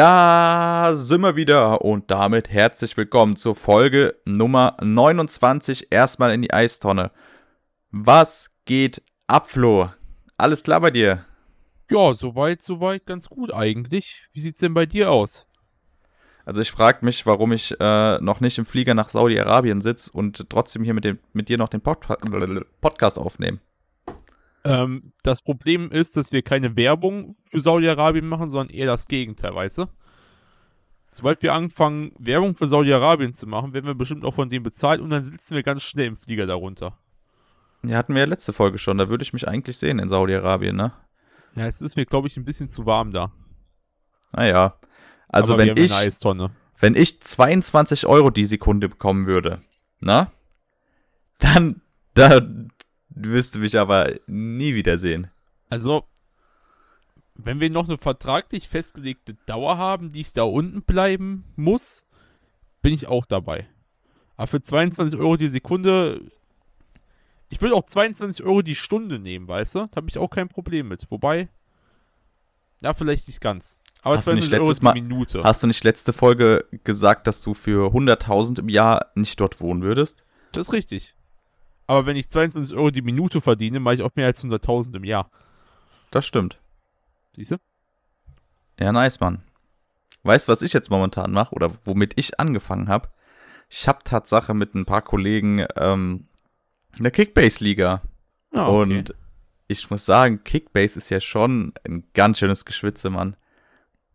Da sind wir wieder und damit herzlich willkommen zur Folge Nummer 29. Erstmal in die Eistonne. Was geht ab, Flo? Alles klar bei dir? Ja, soweit, soweit ganz gut eigentlich. Wie sieht's denn bei dir aus? Also ich frage mich, warum ich äh, noch nicht im Flieger nach Saudi-Arabien sitze und trotzdem hier mit, dem, mit dir noch den Pod Podcast aufnehme. Ähm, das Problem ist, dass wir keine Werbung für Saudi-Arabien machen, sondern eher das Gegenteil, weißt du? Sobald wir anfangen, Werbung für Saudi-Arabien zu machen, werden wir bestimmt auch von dem bezahlt und dann sitzen wir ganz schnell im Flieger darunter. Ja, hatten wir ja letzte Folge schon. Da würde ich mich eigentlich sehen in Saudi-Arabien, ne? Ja, es ist mir, glaube ich, ein bisschen zu warm da. Naja. Also Aber wenn ich, haben eine Eistonne. wenn ich 22 Euro die Sekunde bekommen würde, na? Dann, da wirst du mich aber nie wiedersehen. Also, wenn wir noch eine vertraglich festgelegte Dauer haben, die ich da unten bleiben muss, bin ich auch dabei. Aber für 22 Euro die Sekunde, ich würde auch 22 Euro die Stunde nehmen, weißt du? Da habe ich auch kein Problem mit. Wobei, ja, vielleicht nicht ganz. Aber Hast du nicht 22 Euro letztes Mal- Minute. Hast du nicht letzte Folge gesagt, dass du für 100.000 im Jahr nicht dort wohnen würdest? Das ist richtig. Aber wenn ich 22 Euro die Minute verdiene, mache ich auch mehr als 100.000 im Jahr. Das stimmt. Siehst du? Ja, nice, Mann. Weißt du, was ich jetzt momentan mache oder womit ich angefangen habe? Ich habe Tatsache mit ein paar Kollegen ähm, eine Kickbase-Liga. Ah, Und ich muss sagen, Kickbase ist ja schon ein ganz schönes Geschwitze, Mann.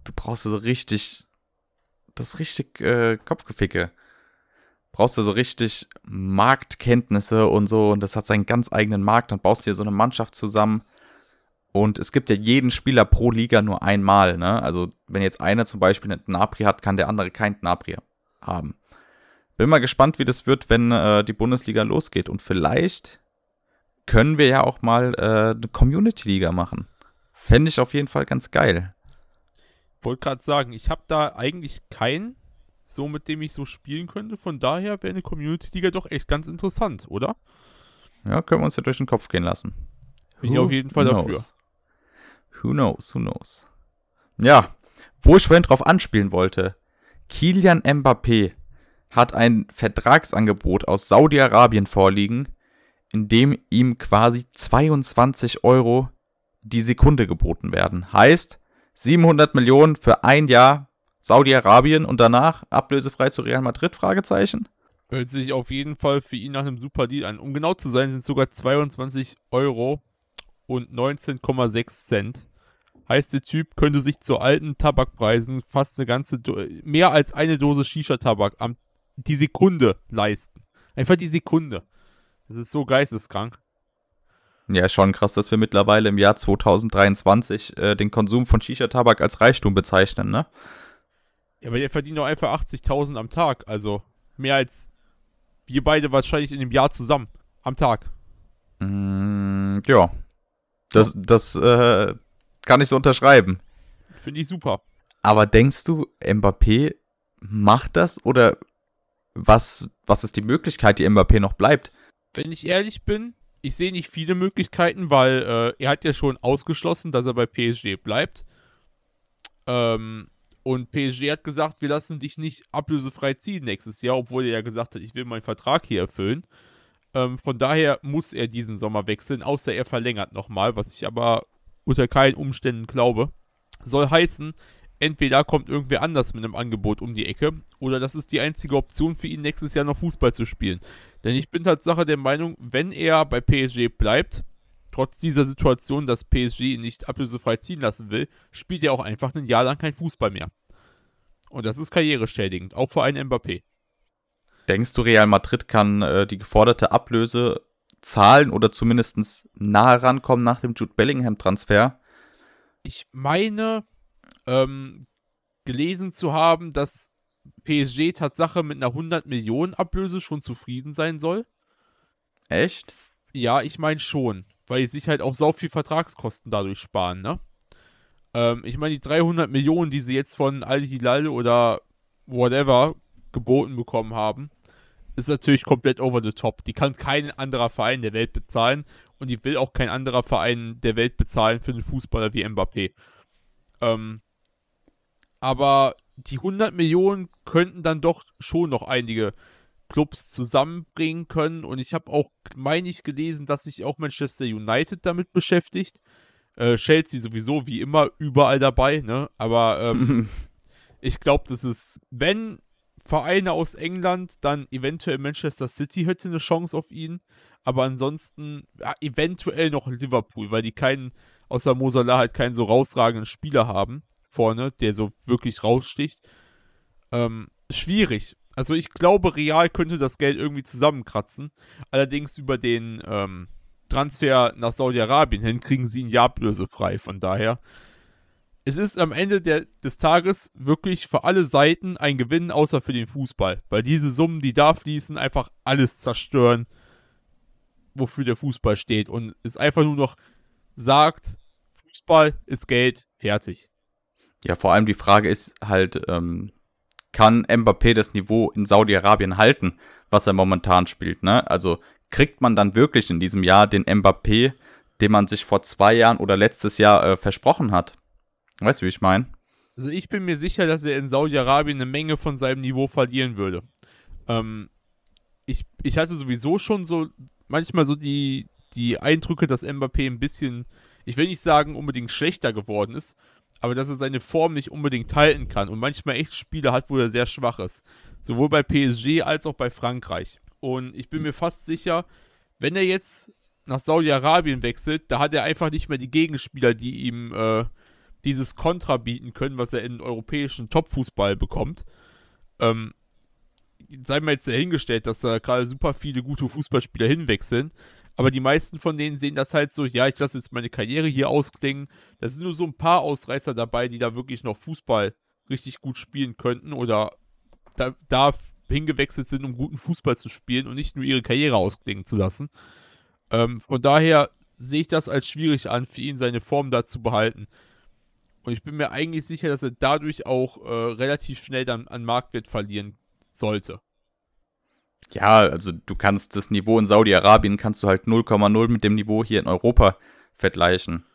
Du brauchst so richtig, das richtig äh, Kopfgeficke. Brauchst du so richtig Marktkenntnisse und so und das hat seinen ganz eigenen Markt. Dann baust du dir so eine Mannschaft zusammen und es gibt ja jeden Spieler pro Liga nur einmal, ne? Also wenn jetzt einer zum Beispiel einen Gnabry hat, kann der andere keinen Gnabry haben. Bin mal gespannt, wie das wird, wenn äh, die Bundesliga losgeht und vielleicht können wir ja auch mal äh, eine Community-Liga machen. Fände ich auf jeden Fall ganz geil. wollte gerade sagen, ich habe da eigentlich keinen, so mit dem ich so spielen könnte. Von daher wäre eine Community-Liga doch echt ganz interessant, oder? Ja, können wir uns ja durch den Kopf gehen lassen. Bin ich auf jeden Fall dafür. knows? Who knows, who knows. Ja, wo ich vorhin drauf anspielen wollte. Kilian Mbappé hat ein Vertragsangebot aus Saudi-Arabien vorliegen, in dem ihm quasi 22 Euro die Sekunde geboten werden. Heißt, 700 Millionen für ein Jahr Saudi-Arabien und danach ablösefrei zu Real Madrid? Fragezeichen. Hört sich auf jeden Fall für ihn nach einem super Deal an. Um genau zu sein, sind es sogar 22 Euro und 19,6 Cent. Heißt, der Typ könnte sich zu alten Tabakpreisen fast eine ganze, Do mehr als eine Dose Shisha-Tabak am die Sekunde leisten. Einfach die Sekunde. Das ist so geisteskrank. Ja, schon krass, dass wir mittlerweile im Jahr 2023 äh, den Konsum von Shisha-Tabak als Reichtum bezeichnen, ne? Ja, aber der verdient doch einfach 80.000 am Tag. Also mehr als wir beide wahrscheinlich in dem Jahr zusammen. Am Tag. Mm, ja. Das, das äh, kann ich so unterschreiben. Finde ich super. Aber denkst du, Mbappé macht das oder was, was ist die Möglichkeit, die Mbappé noch bleibt? Wenn ich ehrlich bin, ich sehe nicht viele Möglichkeiten, weil äh, er hat ja schon ausgeschlossen, dass er bei PSG bleibt. Ähm, und PSG hat gesagt, wir lassen dich nicht ablösefrei ziehen nächstes Jahr, obwohl er ja gesagt hat, ich will meinen Vertrag hier erfüllen. Ähm, von daher muss er diesen Sommer wechseln, außer er verlängert nochmal, was ich aber unter keinen Umständen glaube. Soll heißen, entweder kommt irgendwer anders mit einem Angebot um die Ecke oder das ist die einzige Option für ihn, nächstes Jahr noch Fußball zu spielen. Denn ich bin Tatsache der Meinung, wenn er bei PSG bleibt, trotz dieser Situation, dass PSG ihn nicht ablösefrei ziehen lassen will, spielt er auch einfach ein Jahr lang kein Fußball mehr. Und das ist karriereschädigend, auch für einen Mbappé. Denkst du, Real Madrid kann äh, die geforderte Ablöse zahlen oder zumindest nahe rankommen nach dem Jude Bellingham-Transfer? Ich meine, ähm, gelesen zu haben, dass PSG Tatsache mit einer 100 Millionen Ablöse schon zufrieden sein soll. Echt? Ja, ich meine schon, weil die sich halt auch sau viel Vertragskosten dadurch sparen, ne? Ähm, ich meine, die 300 Millionen, die sie jetzt von Al-Hilal oder whatever geboten bekommen haben, ist natürlich komplett over the top. Die kann kein anderer Verein der Welt bezahlen und die will auch kein anderer Verein der Welt bezahlen für einen Fußballer wie Mbappé. Ähm, aber die 100 Millionen könnten dann doch schon noch einige Clubs zusammenbringen können. Und ich habe auch, meine ich, gelesen, dass sich auch Manchester United damit beschäftigt. Äh, Chelsea sowieso wie immer überall dabei, ne? Aber ähm, ich glaube, das ist, wenn Vereine aus England, dann eventuell Manchester City hätte eine Chance auf ihn. Aber ansonsten ja, eventuell noch Liverpool, weil die keinen, außer Mosala halt keinen so rausragenden Spieler haben vorne, der so wirklich raussticht. Ähm, schwierig. Also ich glaube, Real könnte das Geld irgendwie zusammenkratzen. Allerdings über den ähm, Transfer nach Saudi-Arabien hin kriegen sie ihn ja frei. Von daher, es ist am Ende der, des Tages wirklich für alle Seiten ein Gewinn, außer für den Fußball. Weil diese Summen, die da fließen, einfach alles zerstören, wofür der Fußball steht. Und es einfach nur noch sagt, Fußball ist Geld, fertig. Ja, vor allem die Frage ist halt, ähm, kann Mbappé das Niveau in Saudi-Arabien halten, was er momentan spielt. Ne? Also kriegt man dann wirklich in diesem Jahr den Mbappé, den man sich vor zwei Jahren oder letztes Jahr äh, versprochen hat. Weißt du, wie ich meine? Also ich bin mir sicher, dass er in Saudi-Arabien eine Menge von seinem Niveau verlieren würde. Ähm, ich, ich hatte sowieso schon so manchmal so die, die Eindrücke, dass Mbappé ein bisschen, ich will nicht sagen unbedingt schlechter geworden ist, aber dass er seine Form nicht unbedingt halten kann und manchmal echt Spiele hat, wo er sehr schwach ist. Sowohl bei PSG als auch bei Frankreich. Und ich bin mir fast sicher, wenn er jetzt nach Saudi-Arabien wechselt, da hat er einfach nicht mehr die Gegenspieler, die ihm äh, dieses Kontra bieten können, was er in europäischen Topfußball bekommt. Ähm, sei mal jetzt dahingestellt, dass da gerade super viele gute Fußballspieler hinwechseln. Aber die meisten von denen sehen das halt so, ja, ich lasse jetzt meine Karriere hier ausklingen. Da sind nur so ein paar Ausreißer dabei, die da wirklich noch Fußball richtig gut spielen könnten oder da, da hingewechselt sind, um guten Fußball zu spielen und nicht nur ihre Karriere ausklingen zu lassen. Ähm, von daher sehe ich das als schwierig an, für ihn seine Form da zu behalten. Und ich bin mir eigentlich sicher, dass er dadurch auch äh, relativ schnell dann an Marktwert verlieren sollte. Ja, also du kannst das Niveau in Saudi-Arabien kannst du halt 0,0 mit dem Niveau hier in Europa vergleichen.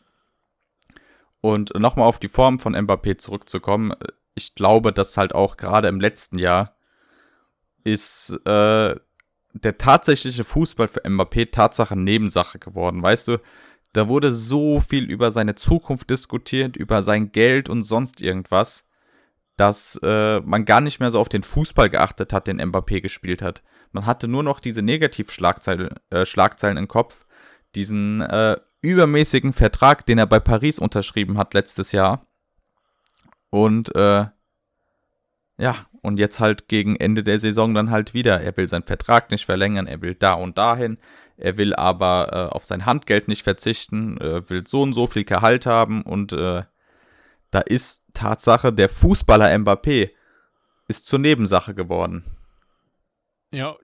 Und nochmal auf die Form von Mbappé zurückzukommen, ich glaube, dass halt auch gerade im letzten Jahr ist äh, der tatsächliche Fußball für Mbappé Tatsache Nebensache geworden. Weißt du, da wurde so viel über seine Zukunft diskutiert, über sein Geld und sonst irgendwas, dass äh, man gar nicht mehr so auf den Fußball geachtet hat, den Mbappé gespielt hat. Man hatte nur noch diese Negativschlagzeilen äh, Schlagzeilen im Kopf, diesen äh, übermäßigen Vertrag, den er bei Paris unterschrieben hat letztes Jahr. Und äh, ja, und jetzt halt gegen Ende der Saison dann halt wieder. Er will seinen Vertrag nicht verlängern, er will da und dahin. Er will aber äh, auf sein Handgeld nicht verzichten, äh, will so und so viel Gehalt haben und äh, da ist Tatsache, der Fußballer Mbappé ist zur Nebensache geworden. Ja,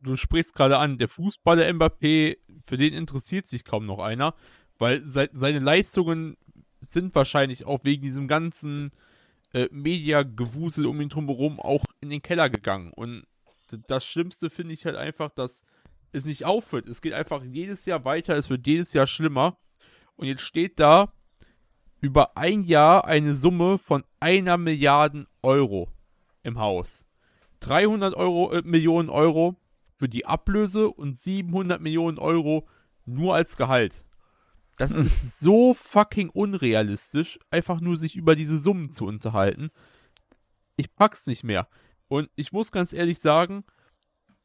du sprichst gerade an, der Fußballer Mbappé, für den interessiert sich kaum noch einer, weil se seine Leistungen sind wahrscheinlich auch wegen diesem ganzen äh, Media-Gewusel um ihn drumherum auch in den Keller gegangen. Und das Schlimmste finde ich halt einfach, dass es nicht aufhört. Es geht einfach jedes Jahr weiter, es wird jedes Jahr schlimmer. Und jetzt steht da über ein Jahr eine Summe von einer Milliarde Euro im Haus. 300 Euro, äh, Millionen Euro für die Ablöse und 700 Millionen Euro nur als Gehalt. Das hm. ist so fucking unrealistisch, einfach nur sich über diese Summen zu unterhalten. Ich pack's nicht mehr. Und ich muss ganz ehrlich sagen,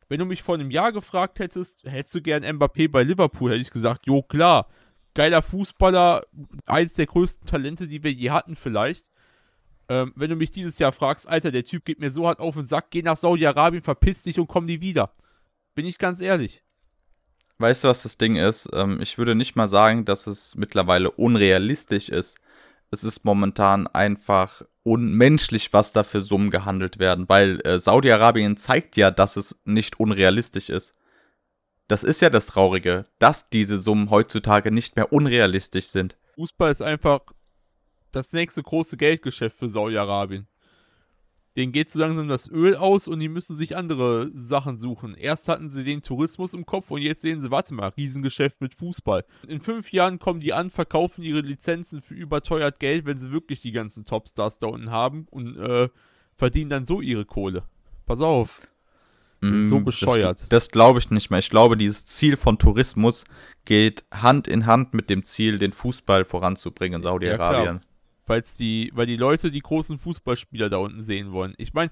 wenn du mich vor einem Jahr gefragt hättest, hättest du gern Mbappé bei Liverpool, hätte ich gesagt, jo klar, geiler Fußballer, eins der größten Talente, die wir je hatten vielleicht. Ähm, wenn du mich dieses Jahr fragst, Alter, der Typ geht mir so hart auf den Sack, geh nach Saudi-Arabien, verpiss dich und komm nie wieder. Bin ich ganz ehrlich. Weißt du, was das Ding ist? Ähm, ich würde nicht mal sagen, dass es mittlerweile unrealistisch ist. Es ist momentan einfach unmenschlich, was da für Summen gehandelt werden, weil äh, Saudi-Arabien zeigt ja, dass es nicht unrealistisch ist. Das ist ja das Traurige, dass diese Summen heutzutage nicht mehr unrealistisch sind. Fußball ist einfach das nächste große Geldgeschäft für Saudi-Arabien. Denen geht so langsam das Öl aus und die müssen sich andere Sachen suchen. Erst hatten sie den Tourismus im Kopf und jetzt sehen sie, warte mal, Riesengeschäft mit Fußball. In fünf Jahren kommen die an, verkaufen ihre Lizenzen für überteuert Geld, wenn sie wirklich die ganzen Topstars da unten haben und äh, verdienen dann so ihre Kohle. Pass auf. Mm, so bescheuert. Das, das glaube ich nicht mehr. Ich glaube, dieses Ziel von Tourismus geht Hand in Hand mit dem Ziel, den Fußball voranzubringen in Saudi-Arabien. Ja, Weil's die, weil die Leute die großen Fußballspieler da unten sehen wollen. Ich meine,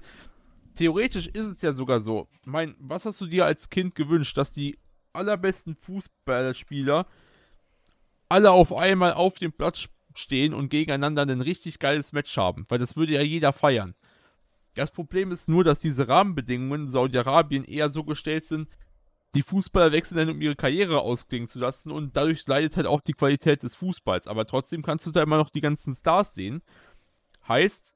theoretisch ist es ja sogar so. Ich meine, was hast du dir als Kind gewünscht, dass die allerbesten Fußballspieler alle auf einmal auf dem Platz stehen und gegeneinander ein richtig geiles Match haben? Weil das würde ja jeder feiern. Das Problem ist nur, dass diese Rahmenbedingungen in Saudi-Arabien eher so gestellt sind, die Fußballer wechseln dann, um ihre Karriere ausklingen zu lassen und dadurch leidet halt auch die Qualität des Fußballs. Aber trotzdem kannst du da immer noch die ganzen Stars sehen. Heißt,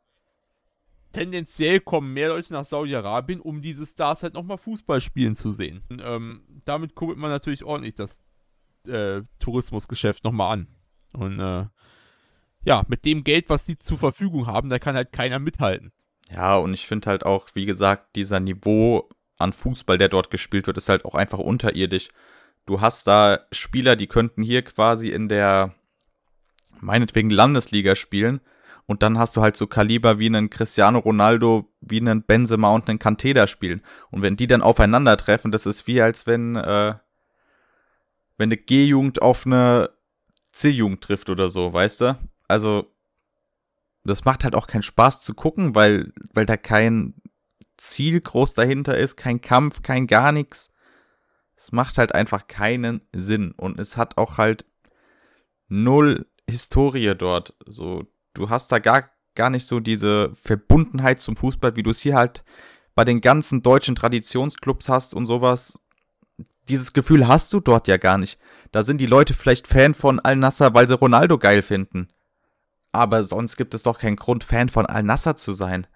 tendenziell kommen mehr Leute nach Saudi-Arabien, um diese Stars halt nochmal Fußball spielen zu sehen. Und, ähm, damit kurbelt man natürlich ordentlich das äh, Tourismusgeschäft nochmal an. Und äh, ja, mit dem Geld, was sie zur Verfügung haben, da kann halt keiner mithalten. Ja, und ich finde halt auch, wie gesagt, dieser Niveau an Fußball, der dort gespielt wird, ist halt auch einfach unterirdisch. Du hast da Spieler, die könnten hier quasi in der meinetwegen Landesliga spielen und dann hast du halt so Kaliber wie einen Cristiano Ronaldo, wie einen Benzema und einen Kanteda spielen. Und wenn die dann aufeinandertreffen, das ist wie als wenn, äh, wenn eine G-Jugend auf eine C-Jugend trifft oder so, weißt du? Also, das macht halt auch keinen Spaß zu gucken, weil, weil da kein Ziel groß dahinter ist, kein Kampf, kein gar nichts. Es macht halt einfach keinen Sinn und es hat auch halt null Historie dort. So, du hast da gar, gar nicht so diese Verbundenheit zum Fußball, wie du es hier halt bei den ganzen deutschen Traditionsclubs hast und sowas. Dieses Gefühl hast du dort ja gar nicht. Da sind die Leute vielleicht Fan von Al-Nasser, weil sie Ronaldo geil finden. Aber sonst gibt es doch keinen Grund, Fan von Al-Nasser zu sein.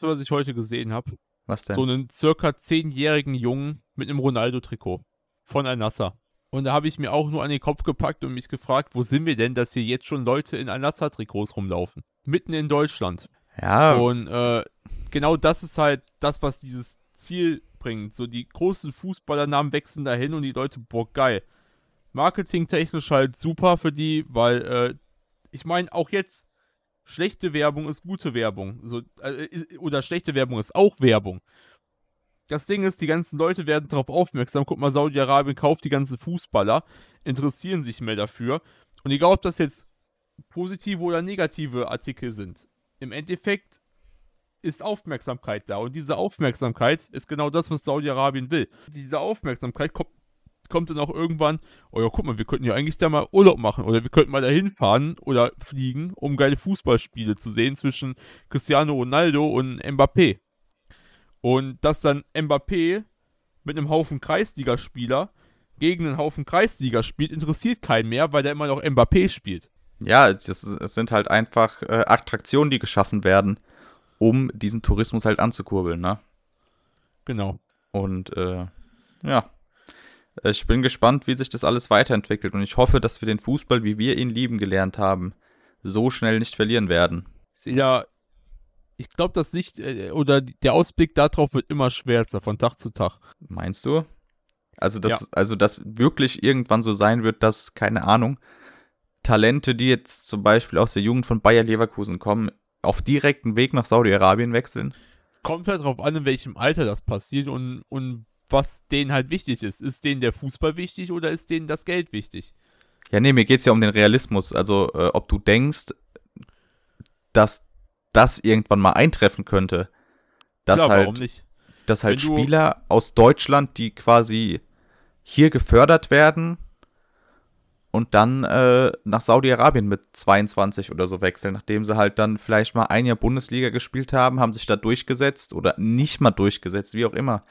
Du, was ich heute gesehen habe? Was denn? So einen circa zehnjährigen Jungen mit einem Ronaldo-Trikot von Al-Nassr. Und da habe ich mir auch nur an den Kopf gepackt und mich gefragt, wo sind wir denn, dass hier jetzt schon Leute in Al-Nassr-Trikots rumlaufen? Mitten in Deutschland. Ja. Und äh, genau das ist halt das, was dieses Ziel bringt. So die großen Fußballernamen wechseln dahin und die Leute, boah, geil. Marketingtechnisch halt super für die, weil, äh, ich meine, auch jetzt, schlechte Werbung ist gute Werbung. So, äh, oder schlechte Werbung ist auch Werbung. Das Ding ist, die ganzen Leute werden darauf aufmerksam. Guck mal, Saudi-Arabien kauft die ganzen Fußballer, interessieren sich mehr dafür. Und egal, ob das jetzt positive oder negative Artikel sind, im Endeffekt ist Aufmerksamkeit da. Und diese Aufmerksamkeit ist genau das, was Saudi-Arabien will. Diese Aufmerksamkeit kommt kommt dann auch irgendwann, oh ja, guck mal, wir könnten ja eigentlich da mal Urlaub machen oder wir könnten mal dahin fahren oder fliegen, um geile Fußballspiele zu sehen zwischen Cristiano Ronaldo und Mbappé. Und dass dann Mbappé mit einem Haufen Kreisligaspieler gegen einen Haufen Kreisliga spielt, interessiert keinen mehr, weil da immer noch Mbappé spielt. Ja, es, es sind halt einfach äh, Attraktionen, die geschaffen werden, um diesen Tourismus halt anzukurbeln, ne? Genau. Und äh, ja, ich bin gespannt, wie sich das alles weiterentwickelt und ich hoffe, dass wir den Fußball, wie wir ihn lieben gelernt haben, so schnell nicht verlieren werden. Ja, ich glaube, das Sicht äh, oder der Ausblick darauf wird immer schwärzer von Tag zu Tag. Meinst du? Also, dass, ja. also, dass wirklich irgendwann so sein wird, dass, keine Ahnung, Talente, die jetzt zum Beispiel aus der Jugend von Bayer Leverkusen kommen, auf direkten Weg nach Saudi-Arabien wechseln? Kommt halt darauf an, in welchem Alter das passiert und, und was denen halt wichtig ist. Ist denen der Fußball wichtig oder ist denen das Geld wichtig? Ja, nee, mir geht es ja um den Realismus. Also, äh, ob du denkst, dass das irgendwann mal eintreffen könnte. Dass Klar, halt, Dass halt Spieler aus Deutschland, die quasi hier gefördert werden und dann äh, nach Saudi-Arabien mit 22 oder so wechseln, nachdem sie halt dann vielleicht mal ein Jahr Bundesliga gespielt haben, haben sich da durchgesetzt oder nicht mal durchgesetzt, wie auch immer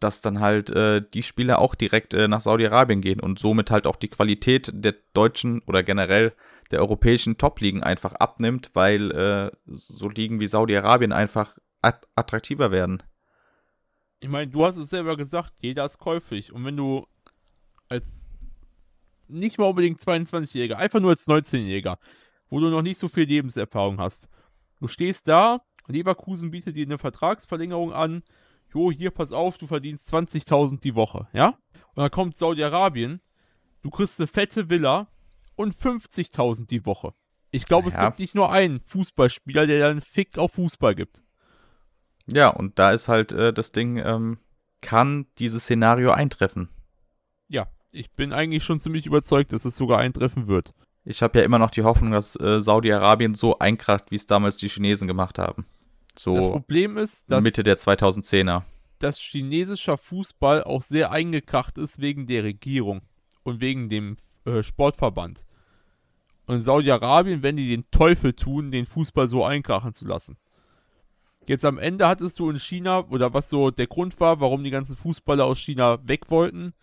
dass dann halt äh, die Spieler auch direkt äh, nach Saudi-Arabien gehen und somit halt auch die Qualität der deutschen oder generell der europäischen Top-Ligen einfach abnimmt, weil äh, so Ligen wie Saudi-Arabien einfach att attraktiver werden. Ich meine, du hast es selber gesagt, jeder ist käuflich. Und wenn du als nicht mal unbedingt 22-Jähriger, einfach nur als 19-Jähriger, wo du noch nicht so viel Lebenserfahrung hast, Du stehst da, Leverkusen bietet dir eine Vertragsverlängerung an. Jo, hier, pass auf, du verdienst 20.000 die Woche, ja? Und dann kommt Saudi-Arabien, du kriegst eine fette Villa und 50.000 die Woche. Ich glaube, Ja. es gibt nicht nur einen Fußballspieler, der dann Fick auf Fußball gibt. Ja, und da ist halt äh, das Ding, ähm, kann dieses Szenario eintreffen. Ja, ich bin eigentlich schon ziemlich überzeugt, dass es sogar eintreffen wird. Ich habe ja immer noch die Hoffnung, dass äh, Saudi-Arabien so einkracht, wie es damals die Chinesen gemacht haben. Das So Problem ist, dass, Mitte der 2010er. dass chinesischer Fußball auch sehr eingekracht ist wegen der Regierung und wegen dem äh, Sportverband. Und Saudi-Arabien, wenn die den Teufel tun, den Fußball so einkrachen zu lassen. Jetzt am Ende hattest du in China, oder was so der Grund war, warum die ganzen Fußballer aus China weg wollten,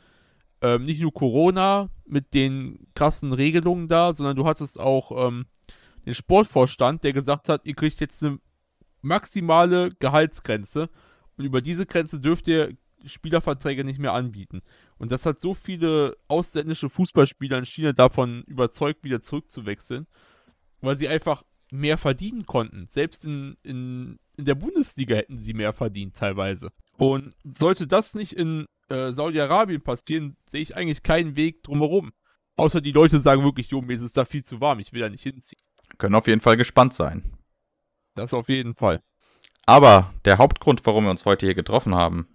ähm, nicht nur Corona mit den krassen Regelungen da, sondern du hattest auch ähm, den Sportvorstand, der gesagt hat, ihr kriegt jetzt eine maximale Gehaltsgrenze und über diese Grenze dürft ihr Spielerverträge nicht mehr anbieten. Und das hat so viele ausländische Fußballspieler in China davon überzeugt, wieder zurückzuwechseln, weil sie einfach mehr verdienen konnten. Selbst in, in, in der Bundesliga hätten sie mehr verdient teilweise. Und sollte das nicht in äh, Saudi-Arabien passieren, sehe ich eigentlich keinen Weg drumherum. Außer die Leute sagen wirklich, jo, mir ist es da viel zu warm, ich will da nicht hinziehen. Können auf jeden Fall gespannt sein. Das auf jeden Fall. Aber der Hauptgrund, warum wir uns heute hier getroffen haben,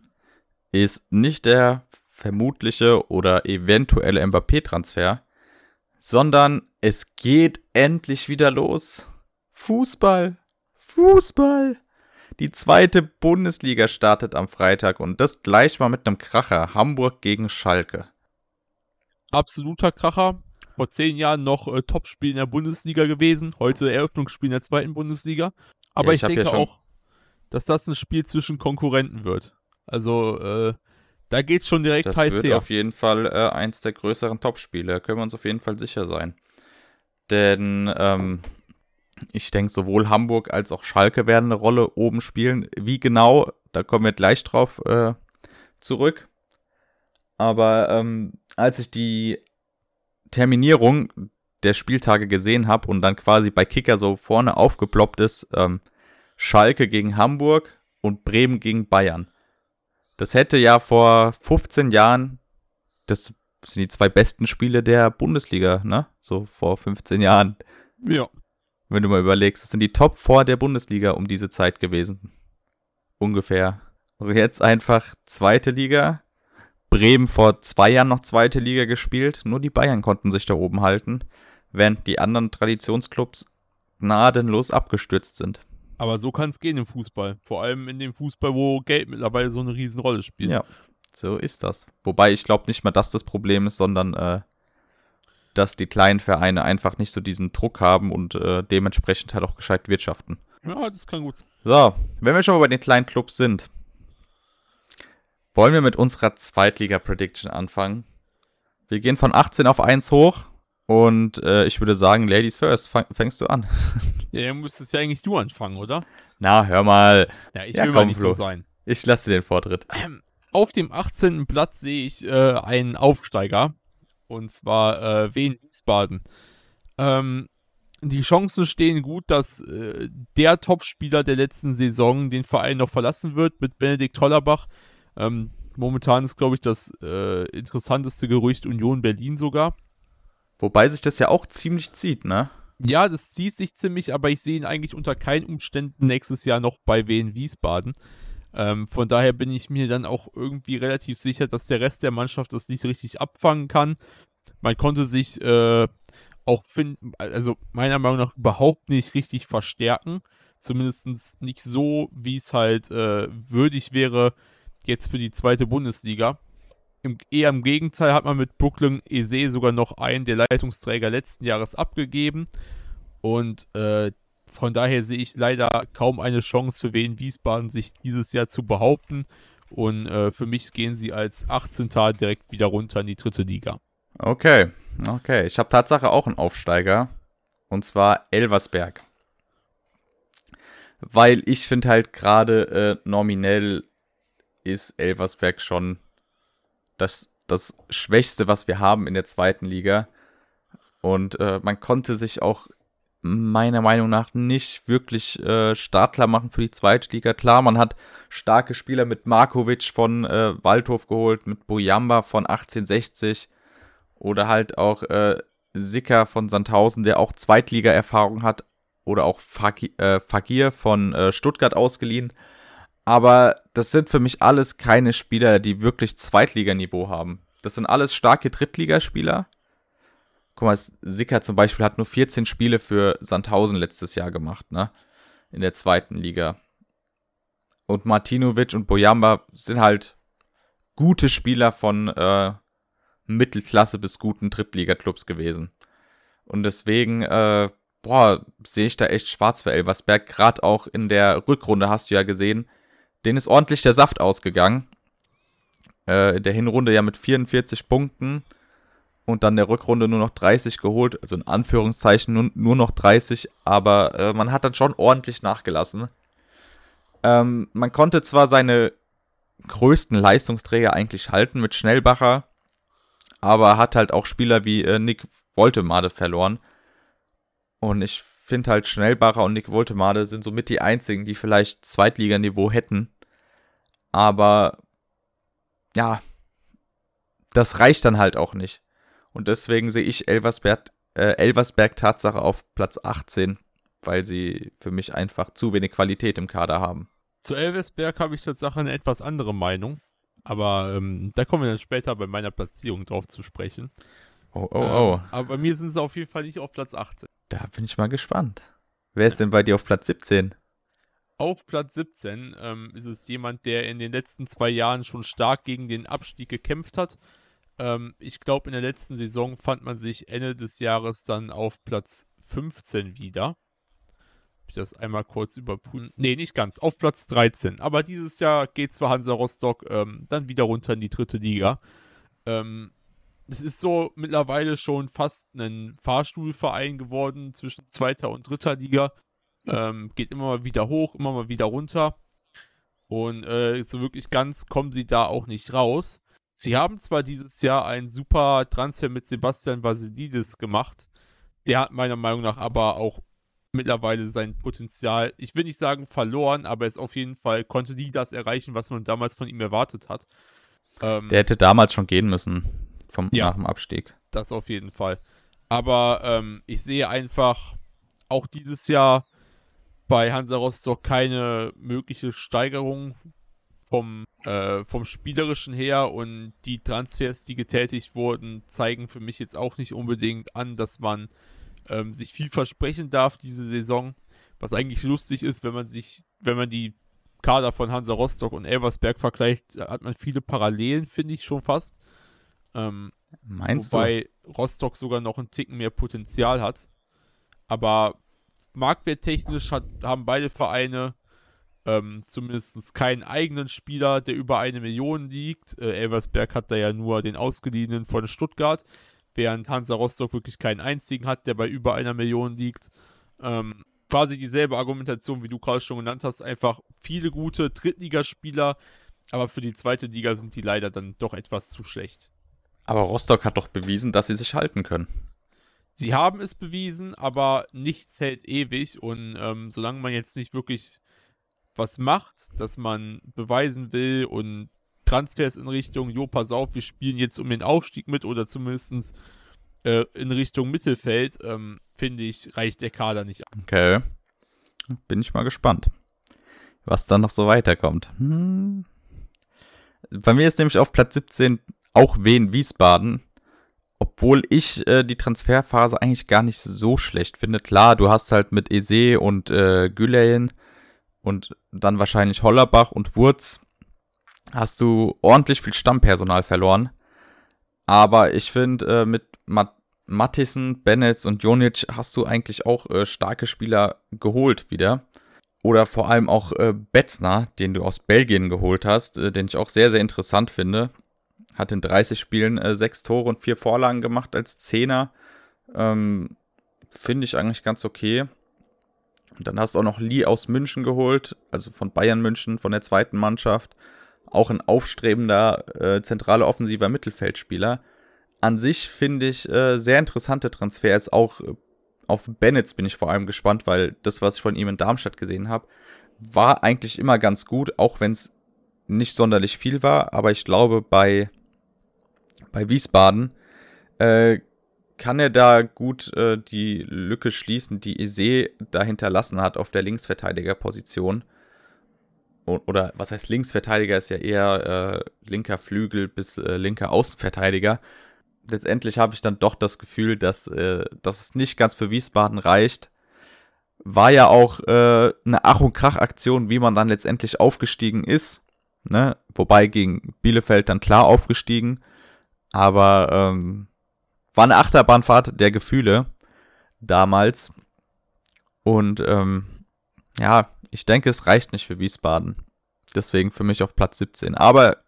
ist nicht der vermutliche oder eventuelle Mbappé-Transfer, sondern es geht endlich wieder los. Fußball. Fußball. Die zweite Bundesliga startet am Freitag und das gleich mal mit einem Kracher. Hamburg gegen Schalke. Absoluter Kracher. Vor zehn Jahren noch äh, Topspiel in der Bundesliga gewesen. Heute Eröffnungsspiel in der zweiten Bundesliga. Aber Ja, ich, ich denke ja auch, dass das ein Spiel zwischen Konkurrenten wird. Also, äh, da geht's schon direkt Das heiß wird her. auf jeden Fall äh, eins der größeren Topspiele. Da können wir uns auf jeden Fall sicher sein. Denn ähm, ich denke, sowohl Hamburg als auch Schalke werden eine Rolle oben spielen. Wie genau, da kommen wir gleich drauf äh, zurück. Aber ähm, als ich die Terminierung der Spieltage gesehen habe und dann quasi bei Kicker so vorne aufgeploppt ist, ähm, Schalke gegen Hamburg und Bremen gegen Bayern. Das hätte ja vor 15 Jahren, das sind die zwei besten Spiele der Bundesliga, ne? So vor 15 Jahren. Ja. Wenn du mal überlegst, das sind die Top 4 der Bundesliga um diese Zeit gewesen. Ungefähr. Und jetzt einfach zweite Liga. Bremen vor zwei Jahren noch zweite Liga gespielt. Nur die Bayern konnten sich da oben halten, während die anderen Traditionsclubs gnadenlos abgestürzt sind. Aber so kann es gehen im Fußball. Vor allem in dem Fußball, wo Geld mittlerweile so eine Riesenrolle spielt. Ja, so ist das. Wobei ich glaube nicht mal, dass das Problem ist, sondern äh, dass die kleinen Vereine einfach nicht so diesen Druck haben und äh, dementsprechend halt auch gescheit wirtschaften. ja, das kann gut sein. So, wenn wir schon mal bei den kleinen Clubs sind, wollen wir mit unserer Zweitliga-Prediction anfangen. Wir gehen von 18 auf 1 hoch und äh, ich würde sagen, Ladies first, fang, fängst du an. Ja, dann müsstest ja eigentlich du anfangen, oder? Na, hör mal, Ja, ich Ja, will komm, mal nicht Flo. so sein. ich lasse dir den Vortritt. Auf dem 18. Platz sehe ich äh, einen Aufsteiger. Und zwar äh, Wien Wiesbaden. Ähm, die Chancen stehen gut, dass äh, der Topspieler der letzten Saison den Verein noch verlassen wird mit Benedikt Hollerbach. Ähm, momentan ist, glaube ich, das äh, interessanteste Gerücht Union Berlin sogar. Wobei sich das ja auch ziemlich zieht, ne? Ja, das zieht sich ziemlich, aber ich sehe ihn eigentlich unter keinen Umständen nächstes Jahr noch bei Wien Wiesbaden. Ähm, von daher bin ich mir dann auch irgendwie relativ sicher, dass der Rest der Mannschaft das nicht richtig abfangen kann. Man konnte sich äh, auch finden, also meiner Meinung nach überhaupt nicht richtig verstärken. Zumindest nicht so, wie es halt äh, würdig wäre jetzt für die zweite Bundesliga. Im, eher im Gegenteil hat man mit Brooklyn Eze sogar noch einen der Leistungsträger letzten Jahres abgegeben. Und äh, von daher sehe ich leider kaum eine Chance für Wien Wiesbaden, sich dieses Jahr zu behaupten. Und äh, für mich gehen sie als 18. direkt wieder runter in die dritte Liga. Okay, okay. Ich habe Tatsache auch einen Aufsteiger. Und zwar Elversberg. Weil ich finde halt gerade äh, nominell ist Elversberg schon das, das Schwächste, was wir haben in der zweiten Liga. Und äh, man konnte sich auch meiner Meinung nach nicht wirklich äh, Startler machen für die zweite Liga. Klar, man hat starke Spieler mit Markovic von äh, Waldhof geholt, mit Bojamba von 1860 oder halt auch äh, Sicker von Sandhausen, der auch Zweitliga-Erfahrung hat oder auch Fakir, äh, von äh, Stuttgart ausgeliehen. Aber das sind für mich alles keine Spieler, die wirklich Zweitliganiveau haben. Das sind alles starke Drittligaspieler. Guck mal, Sicker zum Beispiel hat nur 14 Spiele für Sandhausen letztes Jahr gemacht, ne? In der zweiten Liga. Und Martinovic und Bojamba sind halt gute Spieler von äh, Mittelklasse bis guten Drittliga-Clubs gewesen. Und deswegen, äh, boah, sehe ich da echt schwarz für Elversberg. Gerade auch in der Rückrunde hast du ja gesehen, den ist ordentlich der Saft ausgegangen. Äh, in der Hinrunde ja mit 44 Punkten und dann der Rückrunde nur noch 30 geholt. Also in Anführungszeichen nur, nur noch 30, aber äh, man hat dann schon ordentlich nachgelassen. Ähm, man konnte zwar seine größten Leistungsträger eigentlich halten mit Schnellbacher, aber hat halt auch Spieler wie äh, Nick Woltemade verloren. Und ich finde halt Schnellbacher und Nick Woltemade sind somit die einzigen, die vielleicht Zweitliganiveau hätten. Aber ja, das reicht dann halt auch nicht. Und deswegen sehe ich Elversberg, äh, Elversberg Tatsache auf Platz 18, weil sie für mich einfach zu wenig Qualität im Kader haben. Zu Elversberg habe ich tatsächlich eine etwas andere Meinung. Aber ähm, da kommen wir dann später bei meiner Platzierung drauf zu sprechen. Oh, oh, oh. Ähm, aber bei mir sind sie auf jeden Fall nicht auf Platz 18. Da bin ich mal gespannt. Wer ist denn bei dir auf Platz 17? Auf Platz 17 ähm, ist es jemand, der in den letzten zwei Jahren schon stark gegen den Abstieg gekämpft hat. Ähm, ich glaube, in der letzten Saison fand man sich Ende des Jahres dann auf Platz 15 wieder. Ich das einmal kurz überprüfen. Nee, nicht ganz. Auf Platz 13. Aber dieses Jahr geht es für Hansa Rostock ähm, dann wieder runter in die dritte Liga. Ähm, es ist so mittlerweile schon fast ein Fahrstuhlverein geworden zwischen zweiter und dritter Liga. Ähm, geht immer mal wieder hoch, immer mal wieder runter. Und äh, so wirklich ganz kommen sie da auch nicht raus. Sie haben zwar dieses Jahr einen super Transfer mit Sebastian Vasilidis gemacht. Der hat meiner Meinung nach aber auch mittlerweile sein Potenzial, ich will nicht sagen verloren, aber es auf jeden Fall konnte nie das erreichen, was man damals von ihm erwartet hat. Ähm, der hätte damals schon gehen müssen vom, ja, nach dem Abstieg. Das auf jeden Fall. Aber ähm, ich sehe einfach auch dieses Jahr bei Hansa Rostock keine mögliche Steigerung vom, äh, vom Spielerischen her und die Transfers, die getätigt wurden, zeigen für mich jetzt auch nicht unbedingt an, dass man ähm, sich viel versprechen darf diese Saison. Was eigentlich lustig ist, wenn man sich, wenn man die Kader von Hansa Rostock und Elversberg vergleicht, hat man viele Parallelen, finde ich schon fast. Ähm, Meinst wobei du? Rostock sogar noch einen Ticken mehr Potenzial hat. Aber marktwerttechnisch hat, haben beide Vereine ähm, zumindest keinen eigenen Spieler, der über eine Million liegt. Äh, Elversberg hat da ja nur den ausgeliehenen von Stuttgart, während Hansa Rostock wirklich keinen einzigen hat, der bei über einer Million liegt. Ähm, quasi dieselbe Argumentation, wie du gerade schon genannt hast, einfach viele gute Drittligaspieler, aber für die zweite Liga sind die leider dann doch etwas zu schlecht. Aber Rostock hat doch bewiesen, dass sie sich halten können. Sie haben es bewiesen, aber nichts hält ewig und ähm, solange man jetzt nicht wirklich was macht, dass man beweisen will und Transfers in Richtung, jo, pass auf, wir spielen jetzt um den Aufstieg mit oder zumindest äh, in Richtung Mittelfeld, ähm, finde ich, reicht der Kader nicht an. Okay. Bin ich mal gespannt, was dann noch so weiterkommt. Hm. Bei mir ist nämlich auf Platz 17 auch Wien Wiesbaden. Obwohl ich äh, die Transferphase eigentlich gar nicht so schlecht finde. Klar, du hast halt mit Eze und äh, Güleyen und dann wahrscheinlich Hollerbach und Wurz hast du ordentlich viel Stammpersonal verloren. Aber ich finde, äh, mit Mat Mattison, Bennett und Jonic hast du eigentlich auch äh, starke Spieler geholt wieder. Oder vor allem auch äh, Betzner, den du aus Belgien geholt hast, äh, den ich auch sehr, sehr interessant finde. Hat in 30 Spielen äh, sechs Tore und vier Vorlagen gemacht als Zehner. Ähm, Finde ich eigentlich ganz okay. Und dann hast du auch noch Lee aus München geholt, also von Bayern München, von der zweiten Mannschaft. Auch ein aufstrebender, äh, zentraler offensiver Mittelfeldspieler. An sich finde ich äh, sehr interessante Transfers, auch äh, auf Bennett bin ich vor allem gespannt, weil das, was ich von ihm in Darmstadt gesehen habe, war eigentlich immer ganz gut, auch wenn es nicht sonderlich viel war. Aber ich glaube, bei, bei Wiesbaden äh, kann er da gut äh, die Lücke schließen, die Ise da hinterlassen hat auf der Linksverteidigerposition. Oder was heißt Linksverteidiger ist ja eher äh, linker Flügel bis äh, linker Außenverteidiger. Letztendlich habe ich dann doch das Gefühl, dass, äh, dass es nicht ganz für Wiesbaden reicht. War ja auch äh, eine Ach- und Krach-Aktion, wie man dann letztendlich aufgestiegen ist. Ne? Wobei gegen Bielefeld dann klar aufgestiegen. Aber ähm, war eine Achterbahnfahrt der Gefühle damals. Und ähm, ja, ich denke, es reicht nicht für Wiesbaden. Deswegen für mich auf Platz 17. Aber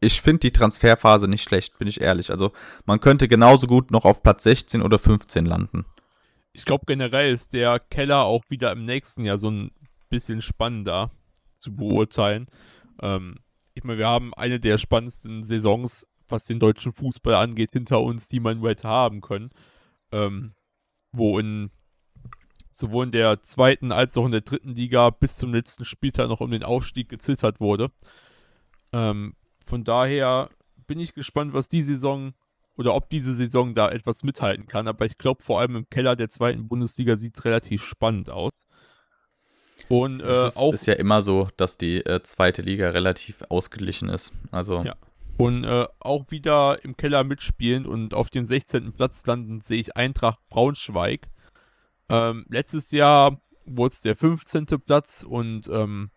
ich finde die Transferphase nicht schlecht, bin ich ehrlich. Also man könnte genauso gut noch auf Platz 16 oder 15 landen. Ich glaube generell ist der Keller auch wieder im nächsten Jahr so ein bisschen spannender zu beurteilen. Ähm, ich meine, wir haben eine der spannendsten Saisons was den deutschen Fußball angeht, hinter uns, die man hätte haben können. Ähm, wo in sowohl in der zweiten als auch in der dritten Liga bis zum letzten Spieltag noch um den Aufstieg gezittert wurde. Ähm, von daher bin ich gespannt, was die Saison oder ob diese Saison da etwas mithalten kann. Aber ich glaube, vor allem im Keller der zweiten Bundesliga sieht es relativ spannend aus. Und äh, es ist, auch ist ja immer so, dass die äh, zweite Liga relativ ausgeglichen ist. Also ja. Und äh, auch wieder im Keller mitspielen und auf dem 16. Platz landen sehe ich Eintracht Braunschweig. Ähm, letztes Jahr wurde es der 15. Platz und ähm,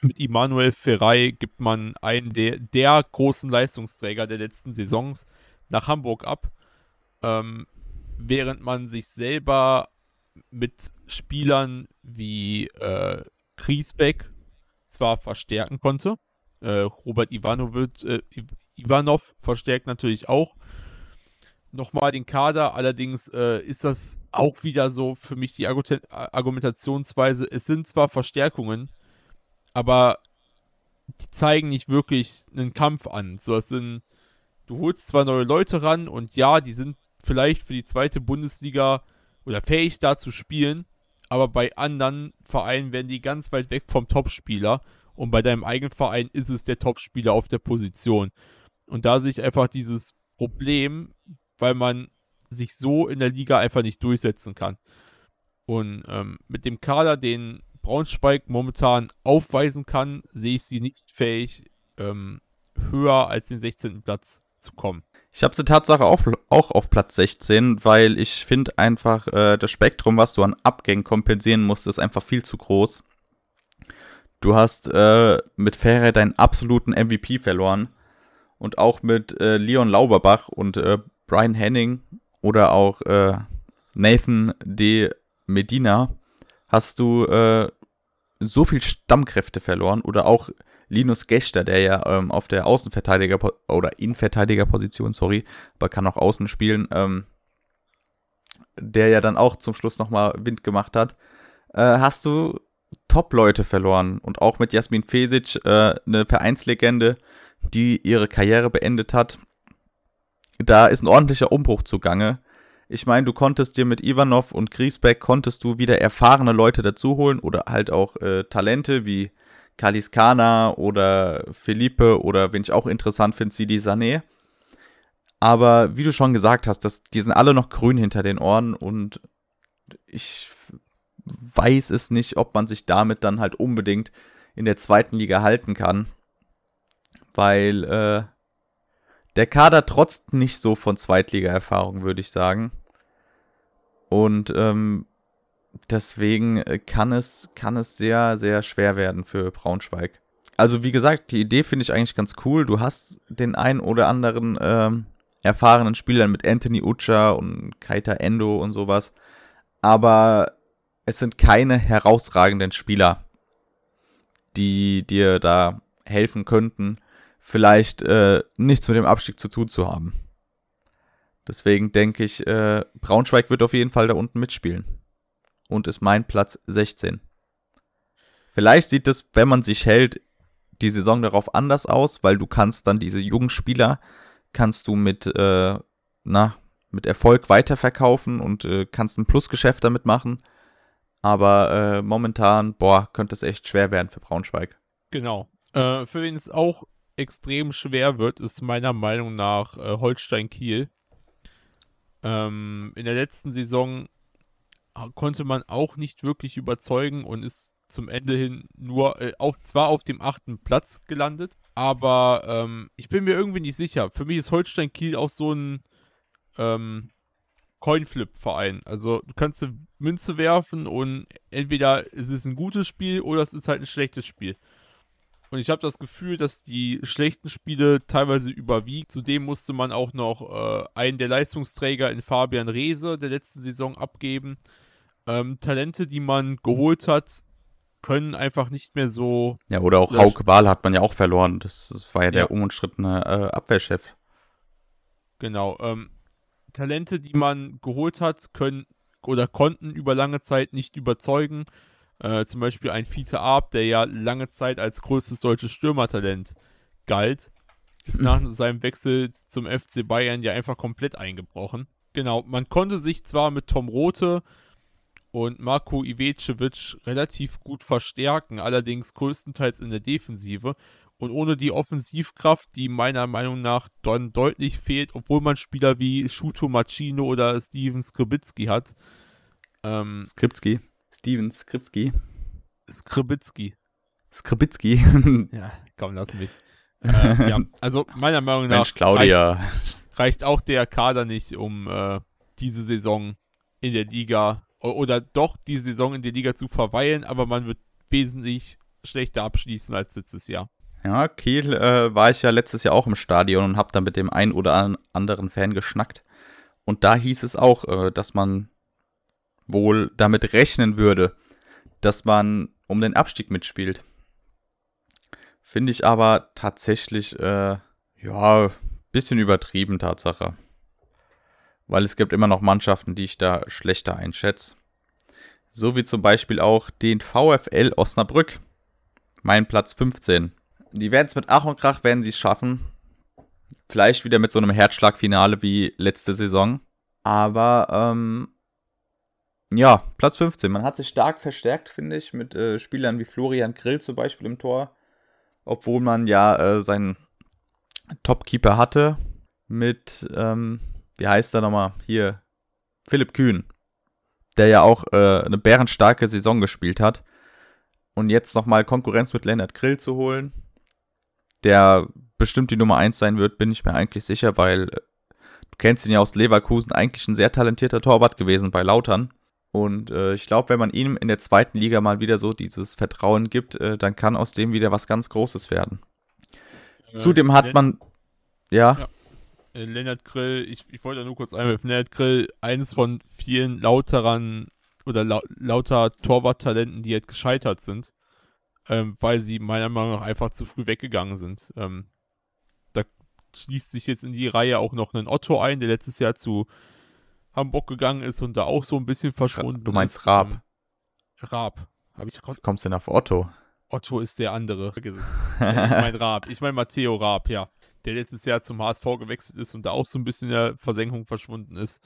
mit Immanuel Ferrei gibt man einen der, der großen Leistungsträger der letzten Saisons nach Hamburg ab. Ähm, während man sich selber mit Spielern wie äh, Griesbeck zwar verstärken konnte, äh, Robert Ivanovic, äh, Ivanov verstärkt natürlich auch nochmal den Kader. Allerdings äh, ist das auch wieder so für mich die Argumentationsweise. Es sind zwar Verstärkungen, aber die zeigen nicht wirklich einen Kampf an. So, es sind, du holst zwar neue Leute ran und ja, die sind vielleicht für die zweite Bundesliga oder fähig da zu spielen, aber bei anderen Vereinen werden die ganz weit weg vom Topspieler und bei deinem eigenen Verein ist es der Topspieler auf der Position. Und da sehe ich einfach dieses Problem, weil man sich so in der Liga einfach nicht durchsetzen kann. Und ähm, mit dem Kader, den Braunschweig momentan aufweisen kann, sehe ich sie nicht fähig, ähm, höher als den 16. Platz zu kommen. Ich habe sie Tatsache auf, auch auf Platz 16, weil ich finde einfach, äh, das Spektrum, was du an Abgängen kompensieren musst, ist einfach viel zu groß. Du hast äh, mit Ferrer deinen absoluten MVP verloren. Und auch mit äh, Leon Lauberbach und äh, Brian Henning oder auch äh, Nathan de Medina hast du äh, so viel Stammkräfte verloren. Oder auch Linus Gächter, der ja ähm, auf der Außenverteidiger- oder Innenverteidigerposition, sorry, aber kann auch außen spielen, ähm, der ja dann auch zum Schluss nochmal Wind gemacht hat, äh, hast du Top-Leute verloren und auch mit Jasmin Fesic, äh, eine Vereinslegende, die ihre Karriere beendet hat. Da ist ein ordentlicher Umbruch zugange. Ich meine, du konntest dir mit Ivanov und Griesbeck konntest du wieder erfahrene Leute dazuholen oder halt auch äh, Talente wie Kaliskana oder Felipe oder wen ich auch interessant finde, Sidi Sané. Aber wie du schon gesagt hast, das, die sind alle noch grün hinter den Ohren und ich weiß es nicht, ob man sich damit dann halt unbedingt in der zweiten Liga halten kann. Weil äh, der Kader trotzt nicht so von Zweitliga-Erfahrung, würde ich sagen. Und ähm, deswegen kann es, kann es sehr, sehr schwer werden für Braunschweig. Also wie gesagt, die Idee finde ich eigentlich ganz cool. Du hast den einen oder anderen ähm, erfahrenen Spielern mit Anthony Ucha und Kaita Endo und sowas. Aber es sind keine herausragenden Spieler, die dir da helfen könnten, vielleicht äh, nichts mit dem Abstieg zu tun zu haben. Deswegen denke ich, äh, Braunschweig wird auf jeden Fall da unten mitspielen. Und ist mein Platz 16. Vielleicht sieht es, wenn man sich hält, die Saison darauf anders aus, weil du kannst dann diese jungen Spieler, kannst du mit, äh, na, mit Erfolg weiterverkaufen und äh, kannst ein Plusgeschäft damit machen. Aber äh, momentan, boah, könnte es echt schwer werden für Braunschweig. Genau. Äh, für wen es auch extrem schwer wird, ist meiner Meinung nach äh, Holstein Kiel. Ähm, in der letzten Saison konnte man auch nicht wirklich überzeugen und ist zum Ende hin nur äh, auf, zwar auf dem achten Platz gelandet, aber ähm, ich bin mir irgendwie nicht sicher. Für mich ist Holstein Kiel auch so ein ähm, Coinflip-Verein. Also du kannst eine Münze werfen und entweder ist es ein gutes Spiel oder es ist halt ein schlechtes Spiel. Und ich habe das Gefühl, dass die schlechten Spiele teilweise überwiegen. Zudem musste man auch noch äh, einen der Leistungsträger in Fabian Reese der letzten Saison abgeben. Ähm, Talente, die man geholt hat, können einfach nicht mehr so. Ja, oder auch Hauke Wahl hat man ja auch verloren. Das, das war ja, ja. der unumstrittene äh, Abwehrchef. Genau. Ähm, Talente, die man geholt hat, können oder konnten über lange Zeit nicht überzeugen. Äh, zum Beispiel ein Fiete Arp, der ja lange Zeit als größtes deutsches Stürmertalent galt, ist nach seinem Wechsel zum FC Bayern ja einfach komplett eingebrochen. Genau, man konnte sich zwar mit Tom Rote und Marco Ivecevic relativ gut verstärken, allerdings größtenteils in der Defensive. Und ohne die Offensivkraft, die meiner Meinung nach dann deutlich fehlt, obwohl man Spieler wie Shuto Machino oder Steven Skribitsky hat. Ähm, Skribitsky? Steven Skripski. Skribitsky. Skribitsky. ja, komm, lass mich. Äh, ja, also meiner Meinung nach Mensch, Claudia. Reicht, reicht, auch der Kader nicht, um äh, diese Saison in der Liga oder doch diese Saison in der Liga zu verweilen, aber man wird wesentlich schlechter abschließen als letztes Jahr. Ja, Kiel äh, war ich ja letztes Jahr auch im Stadion und habe da mit dem einen oder anderen Fan geschnackt. Und da hieß es auch, äh, dass man wohl damit rechnen würde, dass man um den Abstieg mitspielt. Finde ich aber tatsächlich, äh, ja, bisschen übertrieben, Tatsache. Weil es gibt immer noch Mannschaften, die ich da schlechter einschätze. So wie zum Beispiel auch den VfL Osnabrück. Mein Platz 15. Die werden es mit Ach und Krach, werden sie es schaffen. Vielleicht wieder mit so einem Herzschlagfinale wie letzte Saison. Aber ähm, ja, Platz 15. Man hat sich stark verstärkt, finde ich, mit äh, Spielern wie Florian Grill zum Beispiel im Tor. Obwohl man ja äh, seinen Topkeeper hatte mit, ähm, wie heißt er nochmal? Hier, Philipp Kühn. Der ja auch äh, eine bärenstarke Saison gespielt hat. Und jetzt nochmal Konkurrenz mit Lennart Grill zu holen, der bestimmt die Nummer 1 sein wird, bin ich mir eigentlich sicher, weil äh, du kennst ihn ja aus Leverkusen, eigentlich ein sehr talentierter Torwart gewesen bei Lautern. Und äh, ich glaube, wenn man ihm in der zweiten Liga mal wieder so dieses Vertrauen gibt, äh, dann kann aus dem wieder was ganz Großes werden. Äh, Zudem hat man. Ja. ja. Äh, Lennart Grill, ich, ich wollte nur kurz einwerfen, Lennart Grill, eines von vielen lauterern oder lau lauter Torwarttalenten, die jetzt gescheitert sind, ähm, weil sie meiner Meinung nach einfach zu früh weggegangen sind. Ähm, da schließt sich jetzt in die Reihe auch noch ein Otto ein, der letztes Jahr zu Hamburg gegangen ist und da auch so ein bisschen verschwunden Du meinst Raab? Ähm, Raab. Hab ich Wie kommst du denn auf Otto? Otto ist der andere. ich meine Raab. Ich meine Matteo Raab, ja. Der letztes Jahr zum HSV gewechselt ist und da auch so ein bisschen in der Versenkung verschwunden ist.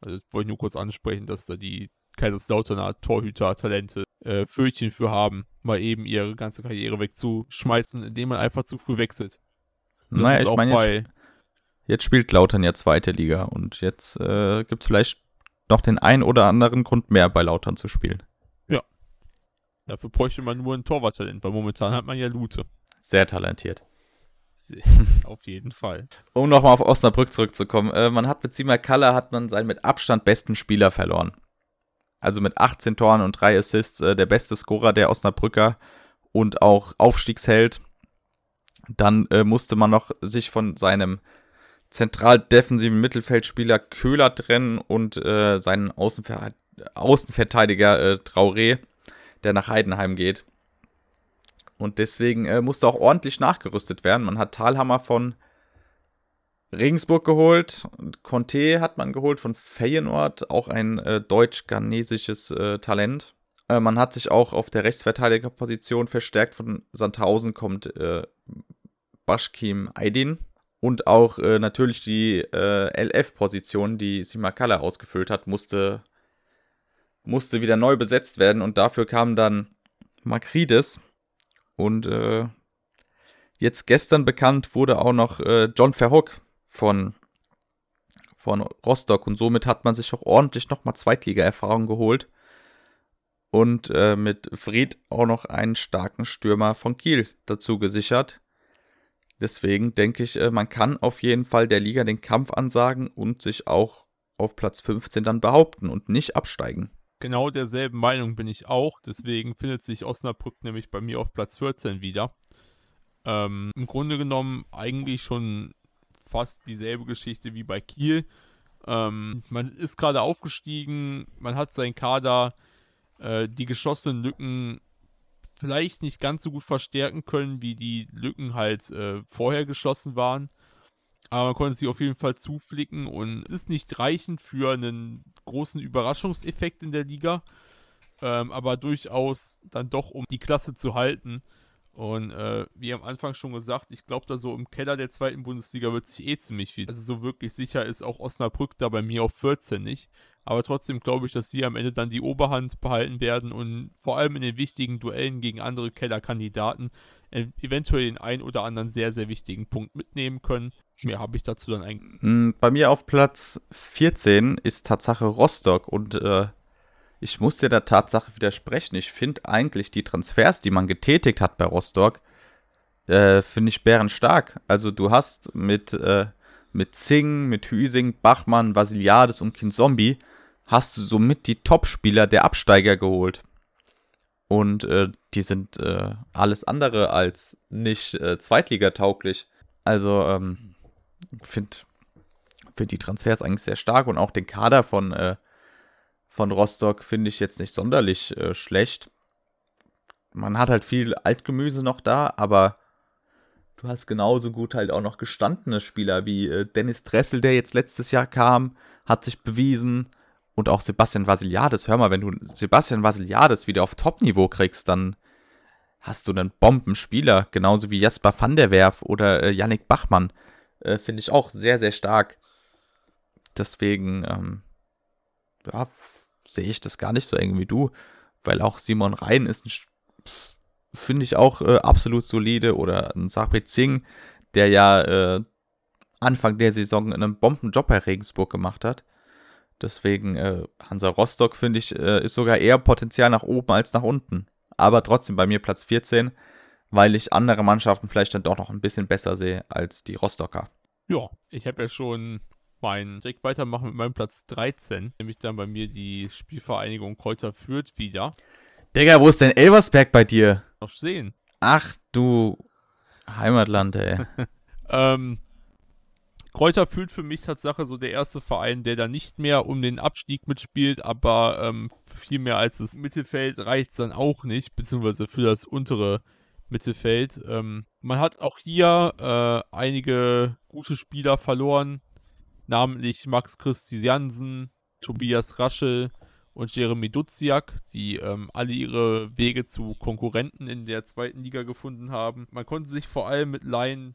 Also wollte ich nur kurz ansprechen, dass da die Kaiserslauterner Torhüter-Talente äh, Fötchen für haben, mal eben ihre ganze Karriere wegzuschmeißen, indem man einfach zu früh wechselt. naja, ich meine, Jetzt spielt Lautern ja zweite Liga und jetzt äh, gibt es vielleicht noch den einen oder anderen Grund mehr bei Lautern zu spielen. Ja. Dafür bräuchte man nur ein Torwarttalent, weil momentan hat man ja Lute. Sehr talentiert. auf jeden Fall. Um nochmal auf Osnabrück zurückzukommen. Äh, man hat mit Sima Kaller hat man seinen mit Abstand besten Spieler verloren. Also mit 18 Toren und 3 Assists äh, der beste Scorer der Osnabrücker und auch Aufstiegsheld. Dann äh, musste man noch sich von seinem zentral defensiven Mittelfeldspieler Köhler trennen und äh, seinen Außenver Außenverteidiger äh, Traoré, der nach Heidenheim geht. Und deswegen äh, musste auch ordentlich nachgerüstet werden. Man hat Talhammer von Regensburg geholt, Conte hat man geholt von Feyenoord, auch ein äh, deutsch-ghanesisches äh, Talent. Äh, man hat sich auch auf der Rechtsverteidigerposition verstärkt. Von Sandhausen kommt äh, Baschkim Aydin Und auch äh, natürlich die äh, LF-Position, die Simakala ausgefüllt hat, musste, musste wieder neu besetzt werden. Und dafür kam dann Makrides. Und äh, jetzt gestern bekannt wurde auch noch äh, John Verhoek von, von Rostock. Und somit hat man sich auch ordentlich nochmal Zweitliga-Erfahrung geholt. Und äh, mit Fried auch noch einen starken Stürmer von Kiel dazu gesichert. Deswegen denke ich, äh, man kann auf jeden Fall der Liga den Kampf ansagen und sich auch auf Platz 15 dann behaupten und nicht absteigen. Genau derselben Meinung bin ich auch. Deswegen findet sich Osnabrück nämlich bei mir auf Platz 14 wieder. Ähm, Im Grunde genommen eigentlich schon fast dieselbe Geschichte wie bei Kiel. Ähm, man ist gerade aufgestiegen, man hat seinen Kader, äh, die geschlossenen Lücken vielleicht nicht ganz so gut verstärken können, wie die Lücken halt äh, vorher geschlossen waren. Aber man konnte sie auf jeden Fall zuflicken und es ist nicht reichend für einen großen Überraschungseffekt in der Liga, ähm, aber durchaus dann doch, um die Klasse zu halten. Und äh, wie am Anfang schon gesagt, ich glaube, da so im Keller der zweiten Bundesliga wird sich eh ziemlich viel. Also so wirklich sicher ist auch Osnabrück da bei mir auf 14 nicht. Aber trotzdem glaube ich, dass sie am Ende dann die Oberhand behalten werden und vor allem in den wichtigen Duellen gegen andere Kellerkandidaten eventuell den einen oder anderen sehr, sehr wichtigen Punkt mitnehmen können. Mehr habe ich dazu dann eigentlich. Hm, bei mir auf Platz 14 ist Tatsache Rostock und äh, ich muss dir der Tatsache widersprechen. Ich finde eigentlich die Transfers, die man getätigt hat bei Rostock, äh, finde ich bärenstark. Also du hast mit, äh, mit Zing, mit Hüsing, Bachmann, Vasiliades und Kinzombie hast du somit die Topspieler der Absteiger geholt. Und äh, die sind äh, alles andere als nicht äh, Zweitligatauglich. Also ähm, finde find die Transfers eigentlich sehr stark und auch den Kader von äh, von Rostock finde ich jetzt nicht sonderlich äh, schlecht. Man hat halt viel Altgemüse noch da, aber du hast genauso gut halt auch noch gestandene Spieler wie äh, Dennis Dressel, der jetzt letztes Jahr kam, hat sich bewiesen. Und auch Sebastian Vasiliades. Hör mal, wenn du Sebastian Vasiliades wieder auf Top-Niveau kriegst, dann hast du einen Bombenspieler, genauso wie Jasper van der Werf oder äh, Yannick Bachmann. Äh, Finde ich auch sehr, sehr stark. Deswegen, ähm, ja, sehe ich das gar nicht so eng wie du, weil auch Simon Rhein ist, finde ich auch äh, absolut solide oder ein Sabri Zing, der ja äh, Anfang der Saison einen Bombenjob bei Regensburg gemacht hat. Deswegen äh, Hansa Rostock finde ich äh, ist sogar eher Potenzial nach oben als nach unten. Aber trotzdem bei mir Platz 14, weil ich andere Mannschaften vielleicht dann doch noch ein bisschen besser sehe als die Rostocker. Ja, ich habe ja schon meinen direkt weitermachen mit meinem Platz 13, nämlich dann bei mir die Spielvereinigung Kräuter Fürth wieder. Digga, wo ist denn Elversberg bei dir? Noch sehen. Ach du Heimatland, ey. ähm, Kräuter fühlt für mich Tatsache so der erste Verein, der da nicht mehr um den Abstieg mitspielt, aber ähm, viel mehr als das Mittelfeld reicht es dann auch nicht, beziehungsweise für das untere Mittelfeld. Ähm, man hat auch hier äh, einige gute Spieler verloren namentlich Max Christiansen, Tobias Raschel und Jeremy Duziak, die ähm, alle ihre Wege zu Konkurrenten in der zweiten Liga gefunden haben. Man konnte sich vor allem mit Laien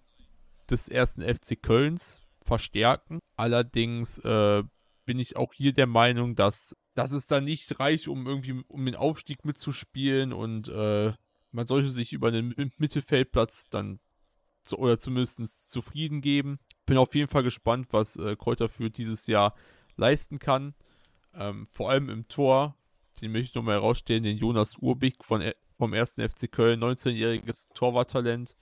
des ersten FC Kölns verstärken. Allerdings äh, bin ich auch hier der Meinung, dass, dass es da nicht reicht, um irgendwie um den Aufstieg mitzuspielen und äh, man sollte sich über den Mittelfeldplatz dann zu, oder zumindest zufrieden geben bin auf jeden Fall gespannt, was äh, Kräuter für dieses Jahr leisten kann. Ähm, vor allem im Tor, den möchte ich nochmal herausstellen, den Jonas Urbig von, äh, vom 1. FC Köln, 19-jähriges Torwarttalent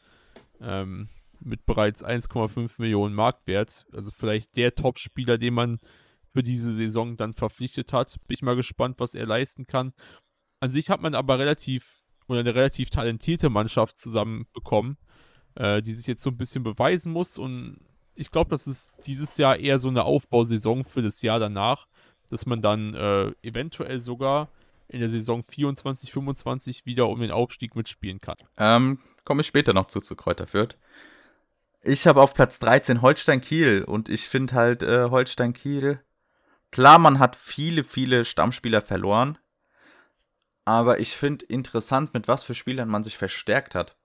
ähm, mit bereits 1,5 Millionen Marktwert. Also vielleicht der Top-Spieler, den man für diese Saison dann verpflichtet hat. Bin ich mal gespannt, was er leisten kann. An sich hat man aber relativ oder eine relativ talentierte Mannschaft zusammenbekommen, äh, die sich jetzt so ein bisschen beweisen muss und ich glaube, das ist dieses Jahr eher so eine Aufbausaison für das Jahr danach, dass man dann äh, eventuell sogar in der Saison 24, 25 wieder um den Aufstieg mitspielen kann. Ähm, komme ich später noch zu, zu Kräuter Fürth. Ich habe auf Platz 13 Holstein Kiel und ich finde halt äh, Holstein Kiel, klar, man hat viele, viele Stammspieler verloren, aber ich finde interessant, mit was für Spielern man sich verstärkt hat.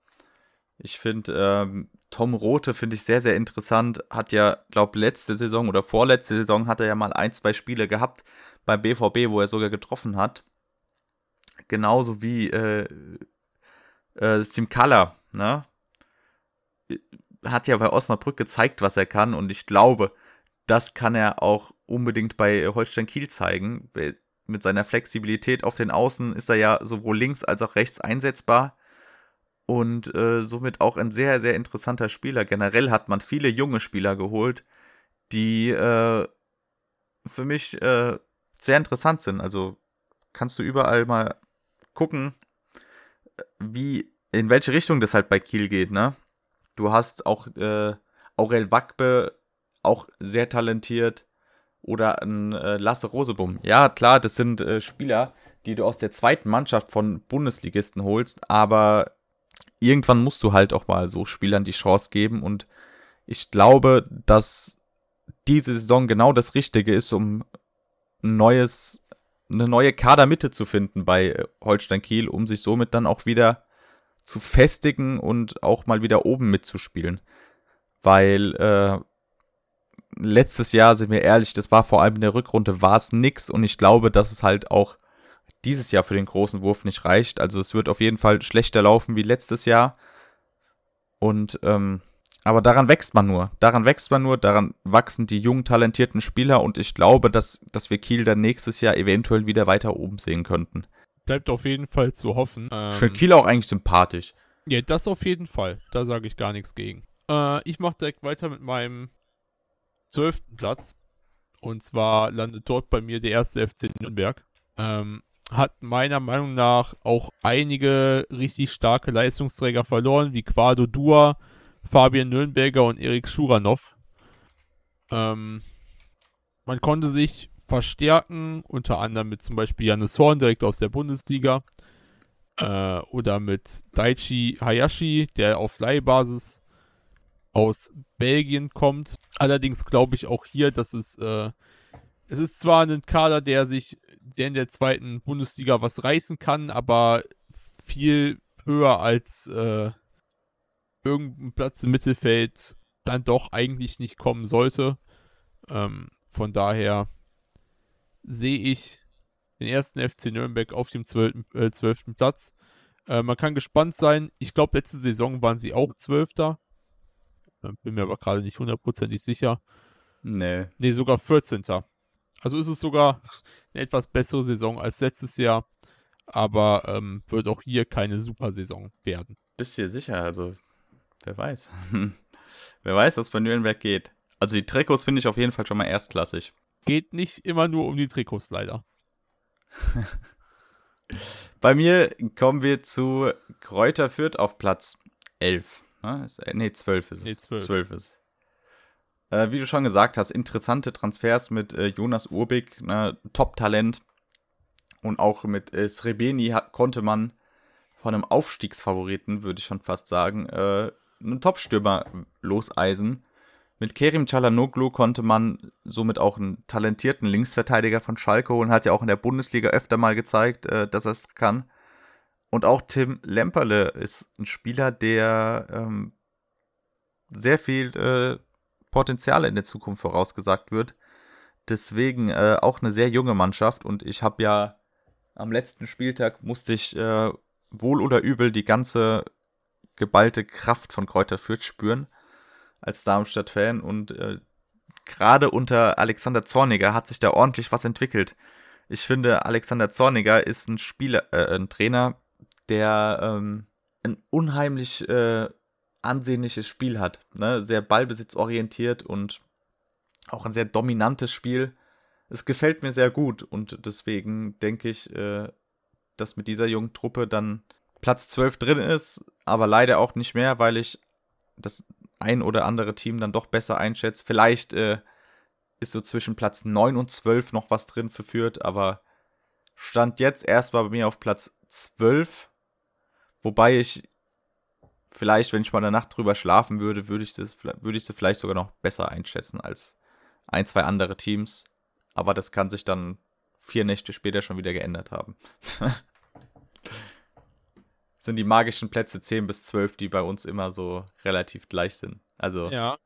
Ich finde, ähm, Tom Rote finde ich sehr, sehr interessant. Hat ja, glaube letzte Saison oder vorletzte Saison hat er ja mal ein, zwei Spiele gehabt beim BVB, wo er sogar getroffen hat. Genauso wie äh, äh, Simkala, ne? Hat ja bei Osnabrück gezeigt, was er kann und ich glaube, das kann er auch unbedingt bei Holstein Kiel zeigen. Mit seiner Flexibilität auf den Außen ist er ja sowohl links als auch rechts einsetzbar und äh, somit auch ein sehr, sehr interessanter Spieler. Generell hat man viele junge Spieler geholt, die äh, für mich äh, sehr interessant sind. Also kannst du überall mal gucken, wie, in welche Richtung das halt bei Kiel geht, ne? Du hast auch äh, Aurel Wackbe, auch sehr talentiert. Oder ein äh, Lasse Rosebum. Ja, klar, das sind äh, Spieler, die du aus der zweiten Mannschaft von Bundesligisten holst, aber irgendwann musst du halt auch mal so Spielern die Chance geben und ich glaube, dass diese Saison genau das Richtige ist, um ein neues, eine neue Kadermitte zu finden bei äh, Holstein Kiel, um sich somit dann auch wieder zu festigen und auch mal wieder oben mitzuspielen. Weil äh, letztes Jahr, sind wir ehrlich, das war vor allem in der Rückrunde, war es nix und ich glaube, dass es halt auch dieses Jahr für den großen Wurf nicht reicht. Also es wird auf jeden Fall schlechter laufen wie letztes Jahr. Und ähm, aber daran wächst man nur. Daran wächst man nur, daran wachsen die jungen, talentierten Spieler und ich glaube, dass, dass wir Kiel dann nächstes Jahr eventuell wieder weiter oben sehen könnten. Bleibt auf jeden Fall zu hoffen. Ähm, ich finde Kiel auch eigentlich sympathisch. Ja, das auf jeden Fall. Da sage ich gar nichts gegen. Äh, ich mache direkt weiter mit meinem zwölften Platz. Und zwar landet dort bei mir der erste FC Nürnberg. Ähm, hat meiner Meinung nach auch einige richtig starke Leistungsträger verloren, wie Quado Dua, Fabian Nürnberger und Erik Schuranov. Ähm, man konnte sich verstärken, unter anderem mit zum Beispiel Janis Horn direkt aus der Bundesliga äh, oder mit Daichi Hayashi, der auf Leihbasis aus Belgien kommt. Allerdings glaube ich auch hier, dass es äh, es ist zwar ein Kader, der sich der in der zweiten Bundesliga was reißen kann, aber viel höher als äh, irgendein Platz im Mittelfeld dann doch eigentlich nicht kommen sollte. Ähm, von daher sehe ich den ersten FC Nürnberg auf dem zwölften, äh, zwölften Platz. Äh, man kann gespannt sein. Ich glaube, letzte Saison waren sie auch Zwölfter. Äh, bin mir aber gerade nicht hundertprozentig sicher. Nee. Nee, sogar 14. Also ist es sogar eine etwas bessere Saison als letztes Jahr. Aber ähm, wird auch hier keine super Saison werden. Bist du dir sicher? Also, wer weiß. wer weiß, was bei Nürnberg geht. Also die Trikots finde ich auf jeden Fall schon mal erstklassig. Geht nicht immer nur um die Trikots, leider. bei mir kommen wir zu Kräuter Fürth auf Platz 11. Ne, nee, 12 ist es. Nee, 12. 12 ist äh, wie du schon gesagt hast, interessante Transfers mit äh, Jonas Urbig, ne, Top-Talent. Und auch mit äh, Srebeni hat, konnte man von einem Aufstiegsfavoriten, würde ich schon fast sagen, äh, einen Top-Stürmer loseisen. Mit Kerim Çalhanoğlu konnte man somit auch einen talentierten Linksverteidiger von Schalke und hat ja auch in der Bundesliga öfter mal gezeigt, äh, dass er es kann. Und auch Tim Lemperle ist ein Spieler, der ähm, sehr viel äh, Potenzial in der Zukunft vorausgesagt wird. Deswegen äh, auch eine sehr junge Mannschaft und ich habe ja am letzten Spieltag musste ich äh, wohl oder übel die ganze geballte Kraft von Kräuter Fürth spüren als Darmstadt-Fan und äh, gerade unter Alexander Zorniger hat sich da ordentlich was entwickelt. Ich finde, Alexander Zorniger ist ein Spieler, äh, ein Trainer, der ähm, ein unheimlich äh, ansehnliches Spiel hat. Ne? Sehr ballbesitzorientiert und auch ein sehr dominantes Spiel. Es gefällt mir sehr gut und deswegen denke ich, äh, dass mit dieser jungen Truppe dann Platz 12 drin ist, aber leider auch nicht mehr, weil ich das ein oder andere Team dann doch besser einschätze. Vielleicht äh, ist so zwischen Platz 9 und 12 noch was drin verführt, aber stand jetzt erstmal bei mir auf Platz 12, wobei ich vielleicht, wenn ich mal eine Nacht drüber schlafen würde, würde ich, das, würde ich sie vielleicht sogar noch besser einschätzen als ein, zwei andere Teams. Aber das kann sich dann vier Nächte später schon wieder geändert haben. sind die magischen Plätze 10 bis 12, die bei uns immer so relativ gleich sind. Also Ja,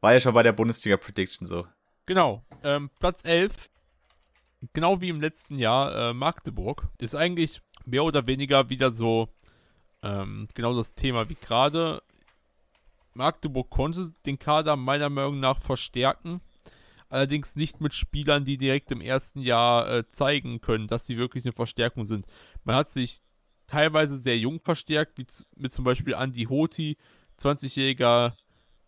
war ja schon bei der Bundesliga Prediction so. genau. Ähm, Platz 11, genau wie im letzten Jahr, äh, Magdeburg, ist eigentlich mehr oder weniger wieder so ähm, genau das Thema wie gerade. Magdeburg konnte den Kader meiner Meinung nach verstärken. Allerdings nicht mit Spielern, die direkt im ersten Jahr äh, zeigen können, dass sie wirklich eine Verstärkung sind. Man hat sich teilweise sehr jung verstärkt, wie mit zum Beispiel Andy Hoti, 20-jähriger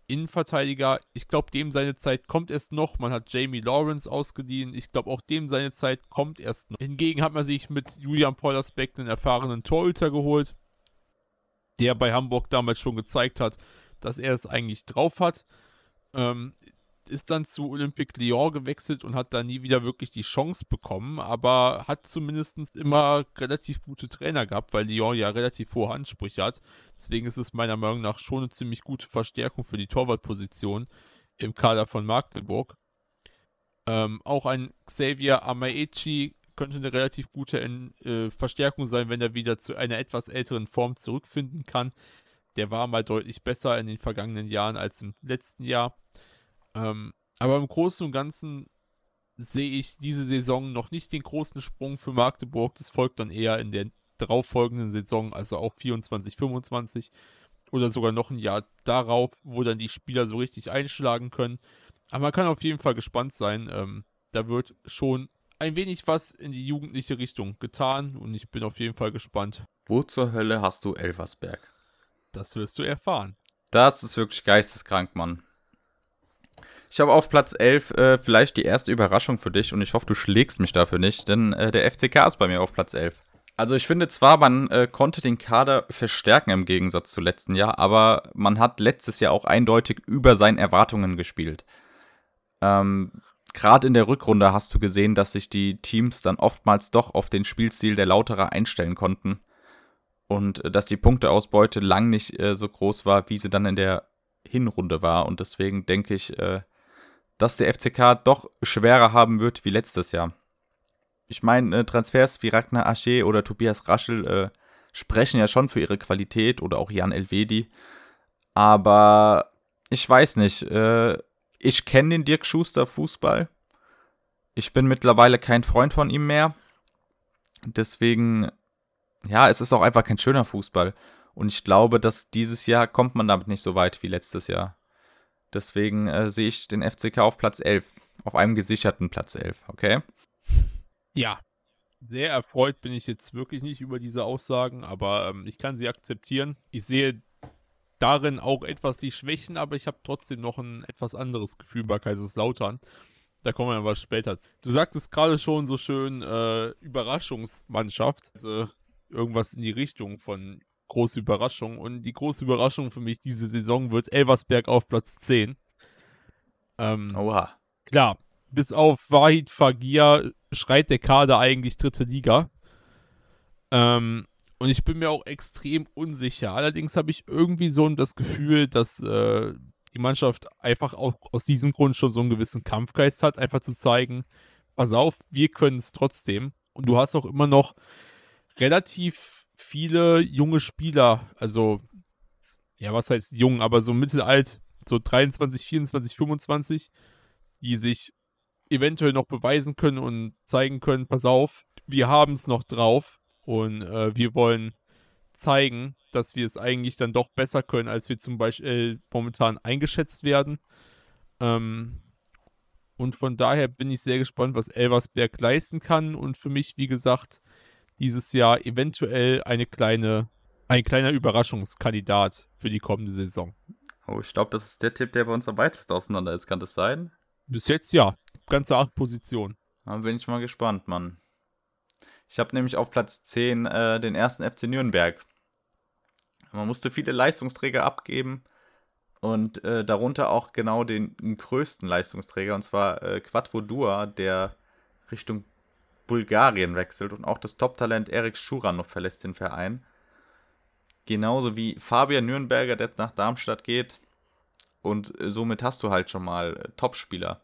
Innenverteidiger. Ich glaube, dem seine Zeit kommt erst noch. Man hat Jamie Lawrence ausgeliehen. Ich glaube, auch dem seine Zeit kommt erst noch. Hingegen hat man sich mit Julian Pollersbeck einen erfahrenen Torhüter geholt, der bei Hamburg damals schon gezeigt hat, dass er es eigentlich drauf hat. Ähm, ist dann zu Olympique Lyon gewechselt und hat da nie wieder wirklich die Chance bekommen, aber hat zumindest immer relativ gute Trainer gehabt, weil Lyon ja relativ hohe Ansprüche hat. Deswegen ist es meiner Meinung nach schon eine ziemlich gute Verstärkung für die Torwartposition im Kader von Magdeburg. Ähm, auch ein Xavier Amaechi könnte eine relativ gute äh, Verstärkung sein, wenn er wieder zu einer etwas älteren Form zurückfinden kann. Der war mal deutlich besser in den vergangenen Jahren als im letzten Jahr. Ähm, aber im Großen und Ganzen sehe ich diese Saison noch nicht den großen Sprung für Magdeburg. Das folgt dann eher in der darauffolgenden Saison, also auch 24, 25 oder sogar noch ein Jahr darauf, wo dann die Spieler so richtig einschlagen können. Aber man kann auf jeden Fall gespannt sein. Ähm, da wird schon ein wenig was in die jugendliche Richtung getan und ich bin auf jeden Fall gespannt. Wo zur Hölle hast du Elversberg? Das wirst du erfahren. Das ist wirklich geisteskrank, Mann. Ich habe auf Platz 11 äh, vielleicht die erste Überraschung für dich und ich hoffe, du schlägst mich dafür nicht, denn äh, der FCK ist bei mir auf Platz 11. Also ich finde zwar, man äh, konnte den Kader verstärken im Gegensatz zu letzten Jahr, aber man hat letztes Jahr auch eindeutig über seinen Erwartungen gespielt. Ähm, Gerade in der Rückrunde hast du gesehen, dass sich die Teams dann oftmals doch auf den Spielstil der Lauterer einstellen konnten und äh, dass die Punkteausbeute lang nicht äh, so groß war, wie sie dann in der Hinrunde war. Und deswegen denke ich, äh, dass der FCK doch schwerer haben wird wie letztes Jahr. Ich meine, äh, Transfers wie Ragnar Asche oder Tobias Raschel äh, sprechen ja schon für ihre Qualität oder auch Jan Elvedi. Aber ich weiß nicht. Äh, ich kenne den Dirk Schuster Fußball. Ich bin mittlerweile kein Freund von ihm mehr. Deswegen, ja, es ist auch einfach kein schöner Fußball. Und ich glaube, dass dieses Jahr kommt man damit nicht so weit wie letztes Jahr. Deswegen äh, sehe ich den FCK auf Platz 11. Auf einem gesicherten Platz 11, okay? Ja, sehr erfreut bin ich jetzt wirklich nicht über diese Aussagen, aber ähm, ich kann sie akzeptieren. Ich sehe darin auch etwas die Schwächen, aber ich habe trotzdem noch ein etwas anderes Gefühl bei Kaiserslautern. Da kommen wir aber später zu. Du sagtest gerade schon so schön äh, Überraschungsmannschaft. Also irgendwas in die Richtung von große Überraschung. Und die große Überraschung für mich diese Saison wird Elversberg auf Platz 10. Ähm, Oha. Klar, bis auf Wahid Fagir schreit der Kader eigentlich dritte Liga. Ähm, und ich bin mir auch extrem unsicher. Allerdings habe ich irgendwie so das Gefühl, dass äh, die Mannschaft einfach auch aus diesem Grund schon so einen gewissen Kampfgeist hat, einfach zu zeigen, pass auf, wir können es trotzdem. Und du hast auch immer noch relativ viele junge Spieler, also ja, was heißt jung, aber so mittelalt, so 23, 24, 25, die sich eventuell noch beweisen können und zeigen können, pass auf, wir haben es noch drauf und äh, wir wollen zeigen, dass wir es eigentlich dann doch besser können, als wir zum Beispiel momentan eingeschätzt werden. Ähm, und von daher bin ich sehr gespannt, was Elversberg leisten kann. Und für mich, wie gesagt, dieses Jahr eventuell eine kleine, ein kleiner Überraschungskandidat für die kommende Saison. Oh, ich glaube, das ist der Tipp, der bei uns am weitesten auseinander ist. Kann das sein? Bis jetzt ja. Ganze acht Positionen. Dann bin ich mal gespannt, Mann. Ich habe nämlich auf Platz 10 äh, den ersten FC Nürnberg. Man musste viele Leistungsträger abgeben und äh, darunter auch genau den, den, größten Leistungsträger, und zwar äh, Quattro Dua, der Richtung Bulgarien wechselt und auch das Top-Talent Erik Schuranov verlässt den Verein. Genauso wie Fabian Nürnberger, der nach Darmstadt geht. Und äh, somit hast du halt schon mal äh, Topspieler,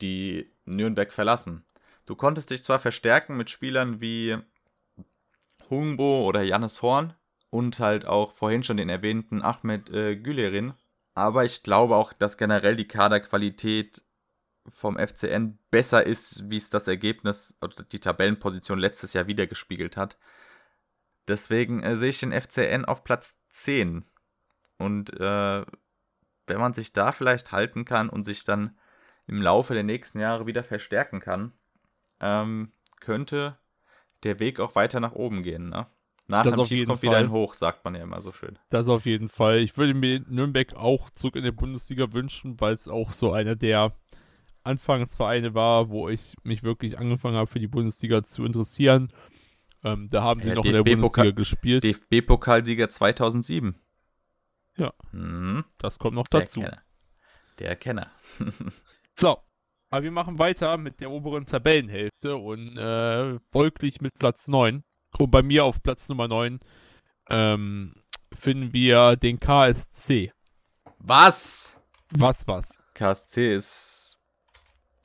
die Nürnberg verlassen. Du konntest dich zwar verstärken mit Spielern wie Hungbo oder Jannis Horn und halt auch vorhin schon den erwähnten Ahmed äh, Gülerin. Aber ich glaube auch, dass generell die Kaderqualität vom FCN besser ist, wie es das Ergebnis oder die Tabellenposition letztes Jahr wiedergespiegelt hat. Deswegen äh, sehe ich den FCN auf Platz 10. Und äh, wenn man sich da vielleicht halten kann und sich dann im Laufe der nächsten Jahre wieder verstärken kann, ähm, könnte der Weg auch weiter nach oben gehen. Ne? Nach Das dem auf Tief jeden kommt wieder Fall. ein Hoch, sagt man ja immer so schön. Das auf jeden Fall. Ich würde mir Nürnberg auch zurück in der Bundesliga wünschen, weil es auch so einer der Anfangsvereine war, wo ich mich wirklich angefangen habe, für die Bundesliga zu interessieren. Ähm, da haben sie Ja, noch in der Bundesliga gespielt. DFB-Pokalsieger 2007. Ja. Mhm, das kommt noch der dazu. Kenner. Der Kenner. So, aber wir machen weiter mit der oberen Tabellenhälfte und äh, folglich mit Platz 9. Und bei mir auf Platz Nummer 9 ähm, finden wir den KSC. Was? Was, was? KSC ist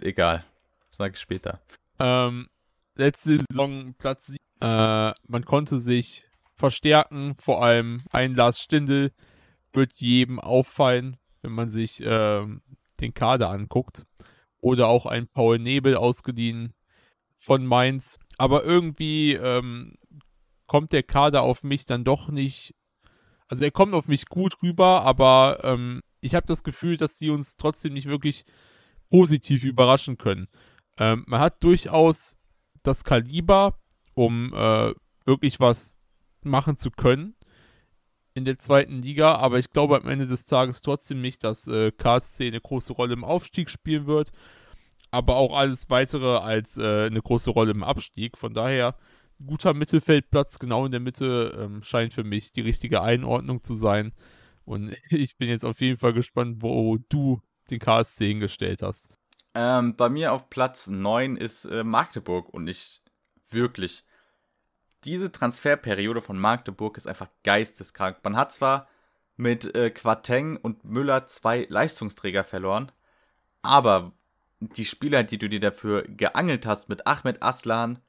egal. Sag ich später. Ähm, letzte Saison Platz 7. Äh, man konnte sich verstärken, vor allem ein Lars Stindl wird jedem auffallen, wenn man sich ähm, den Kader anguckt. Oder auch ein Paul Nebel ausgeliehen von Mainz. Aber irgendwie ähm, kommt der Kader auf mich dann doch nicht. Also er kommt auf mich gut rüber, aber ähm, ich habe das Gefühl, dass die uns trotzdem nicht wirklich positiv überraschen können. Ähm, man hat durchaus das Kaliber, um äh, wirklich was machen zu können in der zweiten Liga, aber ich glaube am Ende des Tages trotzdem nicht, dass äh, KSC eine große Rolle im Aufstieg spielen wird, aber auch alles weitere als äh, eine große Rolle im Abstieg. Von daher guter Mittelfeldplatz genau in der Mitte ähm, scheint für mich die richtige Einordnung zu sein. Und ich bin jetzt auf jeden Fall gespannt, wo du den KSC hingestellt hast. Ähm, bei mir auf Platz 9 ist äh, Magdeburg und ich wirklich. Diese Transferperiode von Magdeburg ist einfach geisteskrank. Man hat zwar mit äh, Quateng und Müller zwei Leistungsträger verloren, aber die Spieler, die du dir dafür geangelt hast, mit Ahmed Aslan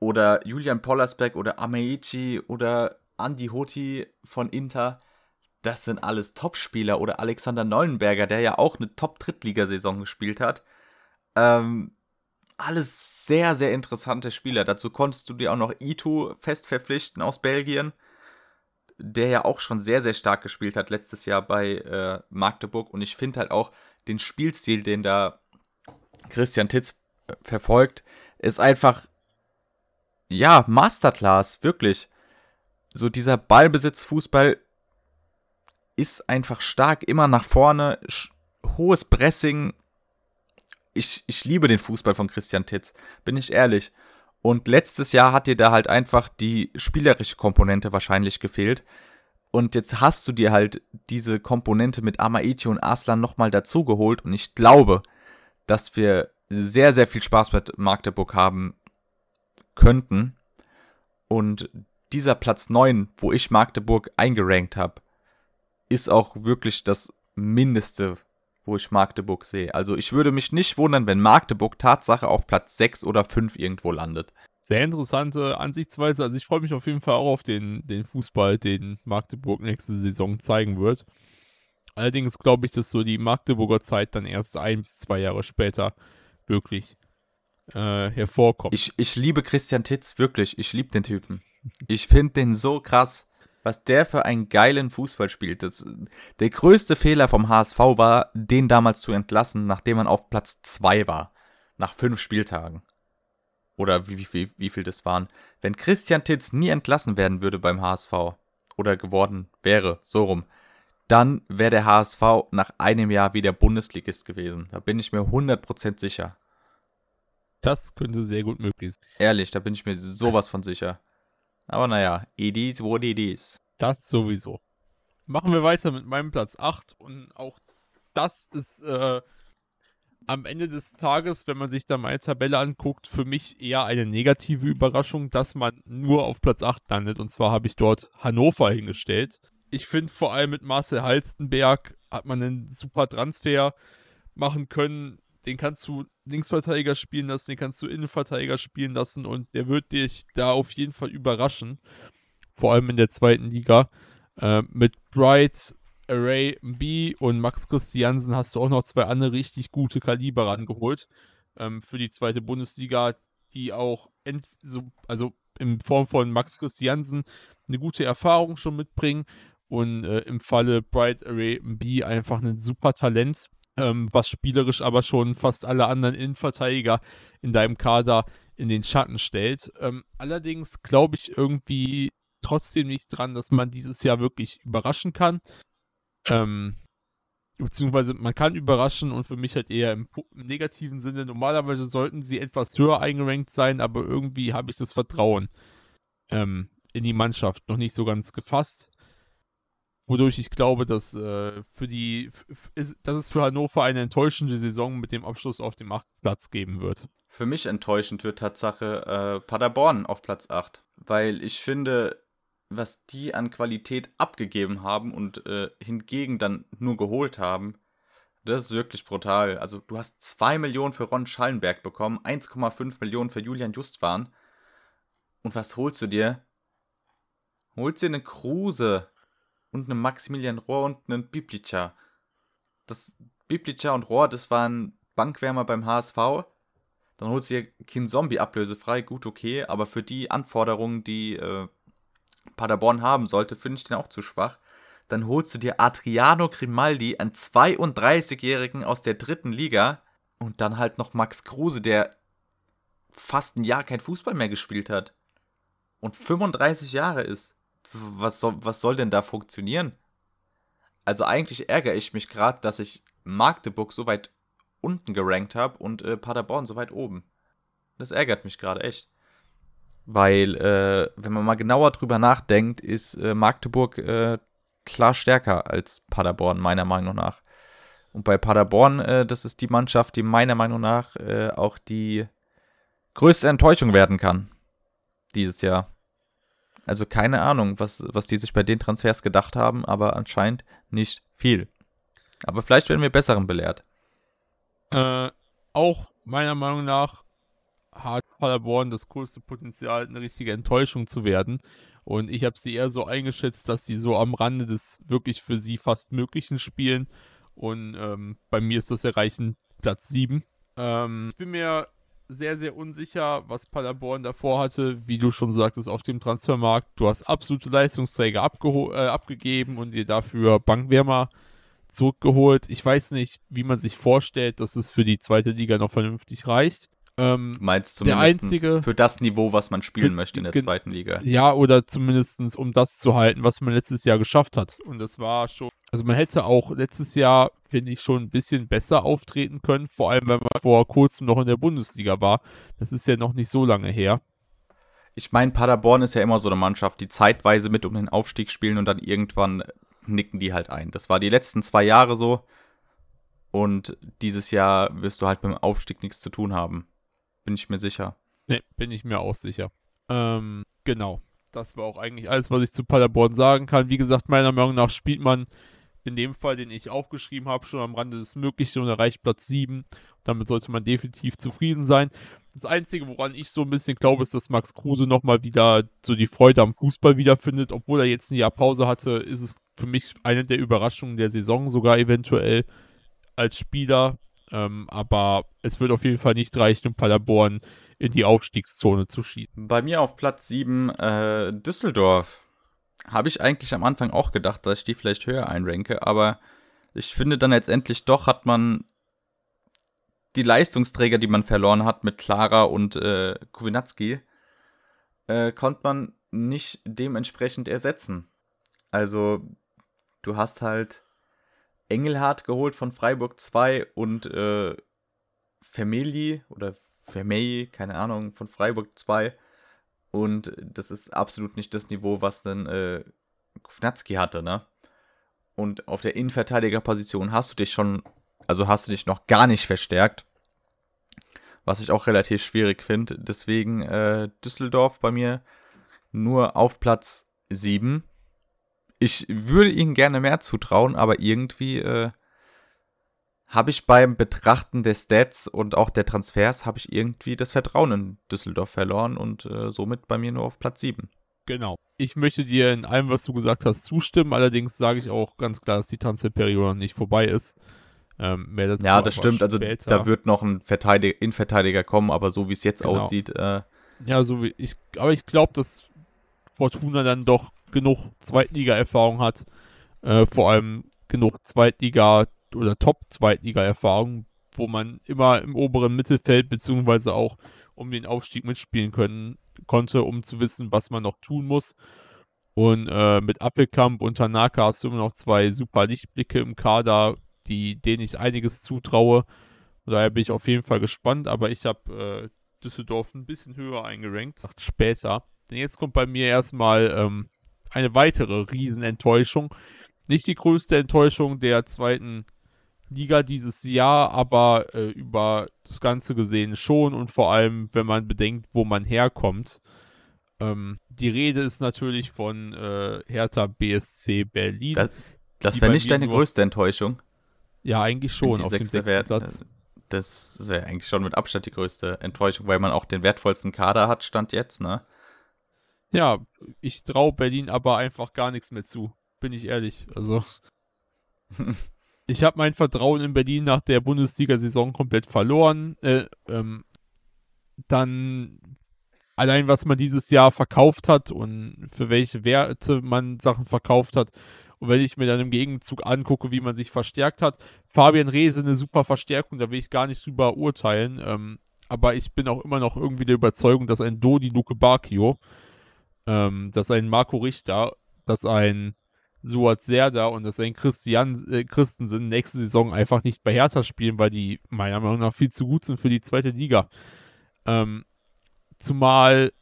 oder Julian Pollersbeck oder Ameichi oder Andi Hoti von Inter, das sind alles Topspieler. Oder Alexander Neuenberger, der ja auch eine Top-Drittligasaison gespielt hat. Ähm, alles sehr, sehr interessante Spieler. Dazu konntest du dir auch noch Ito fest verpflichten aus Belgien, der ja auch schon sehr, sehr stark gespielt hat letztes Jahr bei äh, Magdeburg. Und ich finde halt auch den Spielstil, den da Christian Titz äh, verfolgt, ist einfach, ja, Masterclass, wirklich. So dieser Ballbesitzfußball ist einfach stark, immer nach vorne, hohes Pressing. Ich, ich liebe den Fußball von Christian Titz, bin ich ehrlich. Und letztes Jahr hat dir da halt einfach die spielerische Komponente wahrscheinlich gefehlt. Und jetzt hast du dir halt diese Komponente mit Amaichi und Aslan nochmal dazugeholt. Und ich glaube, dass wir sehr, sehr viel Spaß mit Magdeburg haben könnten. Und dieser Platz 9, wo ich Magdeburg eingerankt habe, ist auch wirklich das Mindeste, wo ich Magdeburg sehe. Also ich würde mich nicht wundern, wenn Magdeburg Tatsache auf Platz 6 oder 5 irgendwo landet. Sehr interessante Ansichtsweise. Also ich freue mich auf jeden Fall auch auf den, den Fußball, den Magdeburg nächste Saison zeigen wird. Allerdings glaube ich, dass so die Magdeburger Zeit dann erst ein bis zwei Jahre später wirklich äh, hervorkommt. Ich, ich liebe Christian Titz, wirklich. Ich liebe den Typen. Ich finde den so krass, was der für einen geilen Fußball spielt. Das, der größte Fehler vom HSV war, den damals zu entlassen, nachdem man auf Platz 2 war. Nach fünf Spieltagen. Oder wie, wie, wie viel das waren. Wenn Christian Titz nie entlassen werden würde beim HSV oder geworden wäre, so rum, dann wäre der HSV nach einem Jahr wieder Bundesligist gewesen. Da bin ich mir 100% sicher. das könnte sehr gut möglich sein. Ehrlich, da bin ich mir sowas von sicher. Aber naja, it is what it is. Das sowieso. Machen wir weiter mit meinem Platz 8 und auch das ist äh, am Ende des Tages, wenn man sich da meine Tabelle anguckt, für mich eher eine negative Überraschung, dass man nur auf Platz 8 landet. Und zwar habe ich dort Hannover hingestellt. Ich finde vor allem mit Marcel Halstenberg hat man einen super Transfer machen können, den kannst du Linksverteidiger spielen lassen, den kannst du Innenverteidiger spielen lassen und der wird dich da auf jeden Fall überraschen. Vor allem in der zweiten Liga. Äh, mit Bright, Array B und Max Christiansen hast du auch noch zwei andere richtig gute Kaliber rangeholt. Ähm, für die zweite Bundesliga, die auch so, also in Form von Max Christiansen eine gute Erfahrung schon mitbringen und äh, im Falle Bright Array B einfach ein super Talent, ähm, was spielerisch aber schon fast alle anderen Innenverteidiger in deinem Kader in den Schatten stellt. Ähm, allerdings glaube ich irgendwie trotzdem nicht dran, dass man dieses Jahr wirklich überraschen kann. Ähm, beziehungsweise man kann überraschen und für mich halt eher im, im, negativen Sinne. Normalerweise sollten sie etwas höher eingerankt sein, aber irgendwie habe ich das Vertrauen ähm, in die Mannschaft noch nicht so ganz gefasst. Wodurch ich glaube, dass, äh, für die, ist, dass es für Hannover eine enttäuschende Saison mit dem Abschluss auf dem 8. Platz geben wird. Für mich enttäuschend wird Tatsache äh, Paderborn auf Platz 8. Weil ich finde, was die an Qualität abgegeben haben und äh, hingegen dann nur geholt haben, das ist wirklich brutal. Also du hast 2 Millionen für Ron Schallenberg bekommen, 1,5 Millionen für Julian Justwan. Und was holst du dir? Holst dir eine Kruse und einen Maximilian Rohr und einen Biblica. Das Biblica und Rohr, das waren Bankwärmer beim HSV. Dann holst du dir kein Zombie ablösefrei, gut okay, aber für die Anforderungen, die äh, Paderborn haben sollte, finde ich den auch zu schwach. Dann holst du dir Adriano Grimaldi, einen 32-Jährigen aus der dritten Liga. Und dann halt noch Max Kruse, der fast ein Jahr kein Fußball mehr gespielt hat. Und 35 Jahre ist. Was soll, was soll denn da funktionieren? Also eigentlich ärgere ich mich gerade, dass ich Magdeburg so weit unten gerankt habe und äh, Paderborn so weit oben. Das ärgert mich gerade echt. Weil, äh, wenn man mal genauer drüber nachdenkt, ist äh, Magdeburg äh, klar stärker als Paderborn, meiner Meinung nach. Und bei Paderborn, äh, das ist die Mannschaft, die meiner Meinung nach äh, auch die größte Enttäuschung werden kann. Dieses Jahr. Also keine Ahnung, was, was die sich bei den Transfers gedacht haben, aber anscheinend nicht viel. Aber vielleicht werden wir Besseren belehrt. Äh, auch meiner Meinung nach hat Paderborn das größte Potenzial, eine richtige Enttäuschung zu werden. Und ich habe sie eher so eingeschätzt, dass sie so am Rande des wirklich für sie fast Möglichen spielen. Und ähm, bei mir ist das Erreichen Platz 7. Ähm, ich bin mir sehr, sehr unsicher, was Paderborn davor hatte. Wie du schon sagtest, auf dem Transfermarkt. Du hast absolute Leistungsträger äh, abgegeben und dir dafür Bankwärmer zurückgeholt. Ich weiß nicht, wie man sich vorstellt, dass es für die zweite Liga noch vernünftig reicht. Ähm, Meinst du der einzige für das Niveau, was man spielen für, möchte in der zweiten Liga? Ja, oder zumindest um das zu halten, was man letztes Jahr geschafft hat. Und das war schon. Also man hätte auch letztes Jahr, finde ich, schon ein bisschen besser auftreten können, vor allem wenn man vor kurzem noch in der Bundesliga war. Das ist ja noch nicht so lange her. Ich meine, Paderborn ist ja immer so eine Mannschaft, die zeitweise mit um den Aufstieg spielen und dann irgendwann nicken die halt ein. Das war die letzten zwei Jahre so. Und dieses Jahr wirst du halt mit dem Aufstieg nichts zu tun haben. Bin ich mir sicher. Nee, bin ich mir auch sicher. Ähm, genau. Das war auch eigentlich alles, was ich zu Paderborn sagen kann. Wie gesagt, meiner Meinung nach spielt man in dem Fall, den ich aufgeschrieben habe, schon am Rande des Möglichen und erreicht Platz 7. Damit sollte man definitiv zufrieden sein. Das Einzige, woran ich so ein bisschen glaube, ist, dass Max Kruse nochmal wieder so die Freude am Fußball wiederfindet. Obwohl er jetzt ein Jahr Pause hatte, ist es für mich eine der Überraschungen der Saison sogar eventuell als Spieler. Ähm, aber es wird auf jeden Fall nicht reichen, um Paderborn in die Aufstiegszone zu schießen. Bei mir auf Platz 7 äh, Düsseldorf. Habe ich eigentlich am Anfang auch gedacht, dass ich die vielleicht höher einranke, aber ich finde dann letztendlich doch hat man die Leistungsträger, die man verloren hat mit Clara und äh, Kowinatski, äh, konnte man nicht dementsprechend ersetzen. Also du hast halt Engelhardt geholt von Freiburg 2 und äh, Vermeli oder Vermey, keine Ahnung, von Freiburg 2. Und das ist absolut nicht das Niveau, was dann äh, Kufnatski hatte, ne? Und auf der Innenverteidigerposition hast du dich schon, also hast du dich noch gar nicht verstärkt. Was ich auch relativ schwierig finde. Deswegen äh, Düsseldorf bei mir nur auf Platz 7 ich würde ihnen gerne mehr zutrauen, aber irgendwie äh, habe ich beim Betrachten der Stats und auch der Transfers, habe ich irgendwie das Vertrauen in Düsseldorf verloren und äh, somit bei mir nur auf Platz 7. Genau. Ich möchte dir in allem, was du gesagt hast, zustimmen. Allerdings sage ich auch ganz klar, dass die Transferperiode nicht vorbei ist. Ähm, mehr dazu ja, das stimmt. Also später. Also da wird noch ein Verteidiger, Innenverteidiger kommen, aber so wie es jetzt genau. aussieht. Äh, ja, so wie ich. Aber ich glaube, dass Fortuna dann doch genug Zweitliga-Erfahrung hat. Äh, vor allem genug Zweitliga- oder Top-Zweitliga-Erfahrung, wo man immer im oberen Mittelfeld beziehungsweise auch um den Aufstieg mitspielen können konnte, um zu wissen, was man noch tun muss. Und äh, mit Appelkamp und Tanaka hast du immer noch zwei super Lichtblicke im Kader, die, denen ich einiges zutraue. Und daher bin ich auf jeden Fall gespannt, aber ich habe äh, Düsseldorf ein bisschen höher eingerankt, später. Denn jetzt kommt bei mir erstmal ähm, eine weitere Riesenenttäuschung. Nicht die größte Enttäuschung der zweiten Liga dieses Jahr, aber äh, über das Ganze gesehen schon und vor allem, wenn man bedenkt, wo man herkommt. Ähm, die Rede ist natürlich von äh, Hertha BSC Berlin. Das, das wäre nicht deine größte Enttäuschung. Ja, eigentlich schon auf dem sechsten wär, Platz. Das wäre eigentlich schon mit Abstand die größte Enttäuschung, weil man auch den wertvollsten Kader hat, stand jetzt, ne? Ja, ich traue Berlin aber einfach gar nichts mehr zu, bin ich ehrlich. Also. ich habe mein Vertrauen in Berlin nach der Bundesliga-Saison komplett verloren. Äh, ähm, dann allein, was man dieses Jahr verkauft hat und für welche Werte man Sachen verkauft hat. Und wenn ich mir dann im Gegenzug angucke, wie man sich verstärkt hat, Fabian Reese eine super Verstärkung, da will ich gar nicht drüber urteilen. Ähm, aber ich bin auch immer noch irgendwie der Überzeugung, dass ein Dodi Luke Bacchio, ähm, dass ein Marco Richter, dass ein Suat Serda und dass ein Christian äh, Christensen nächste Saison einfach nicht bei Hertha spielen, weil die meiner Meinung nach viel zu gut sind für die zweite Liga. Ähm, zumal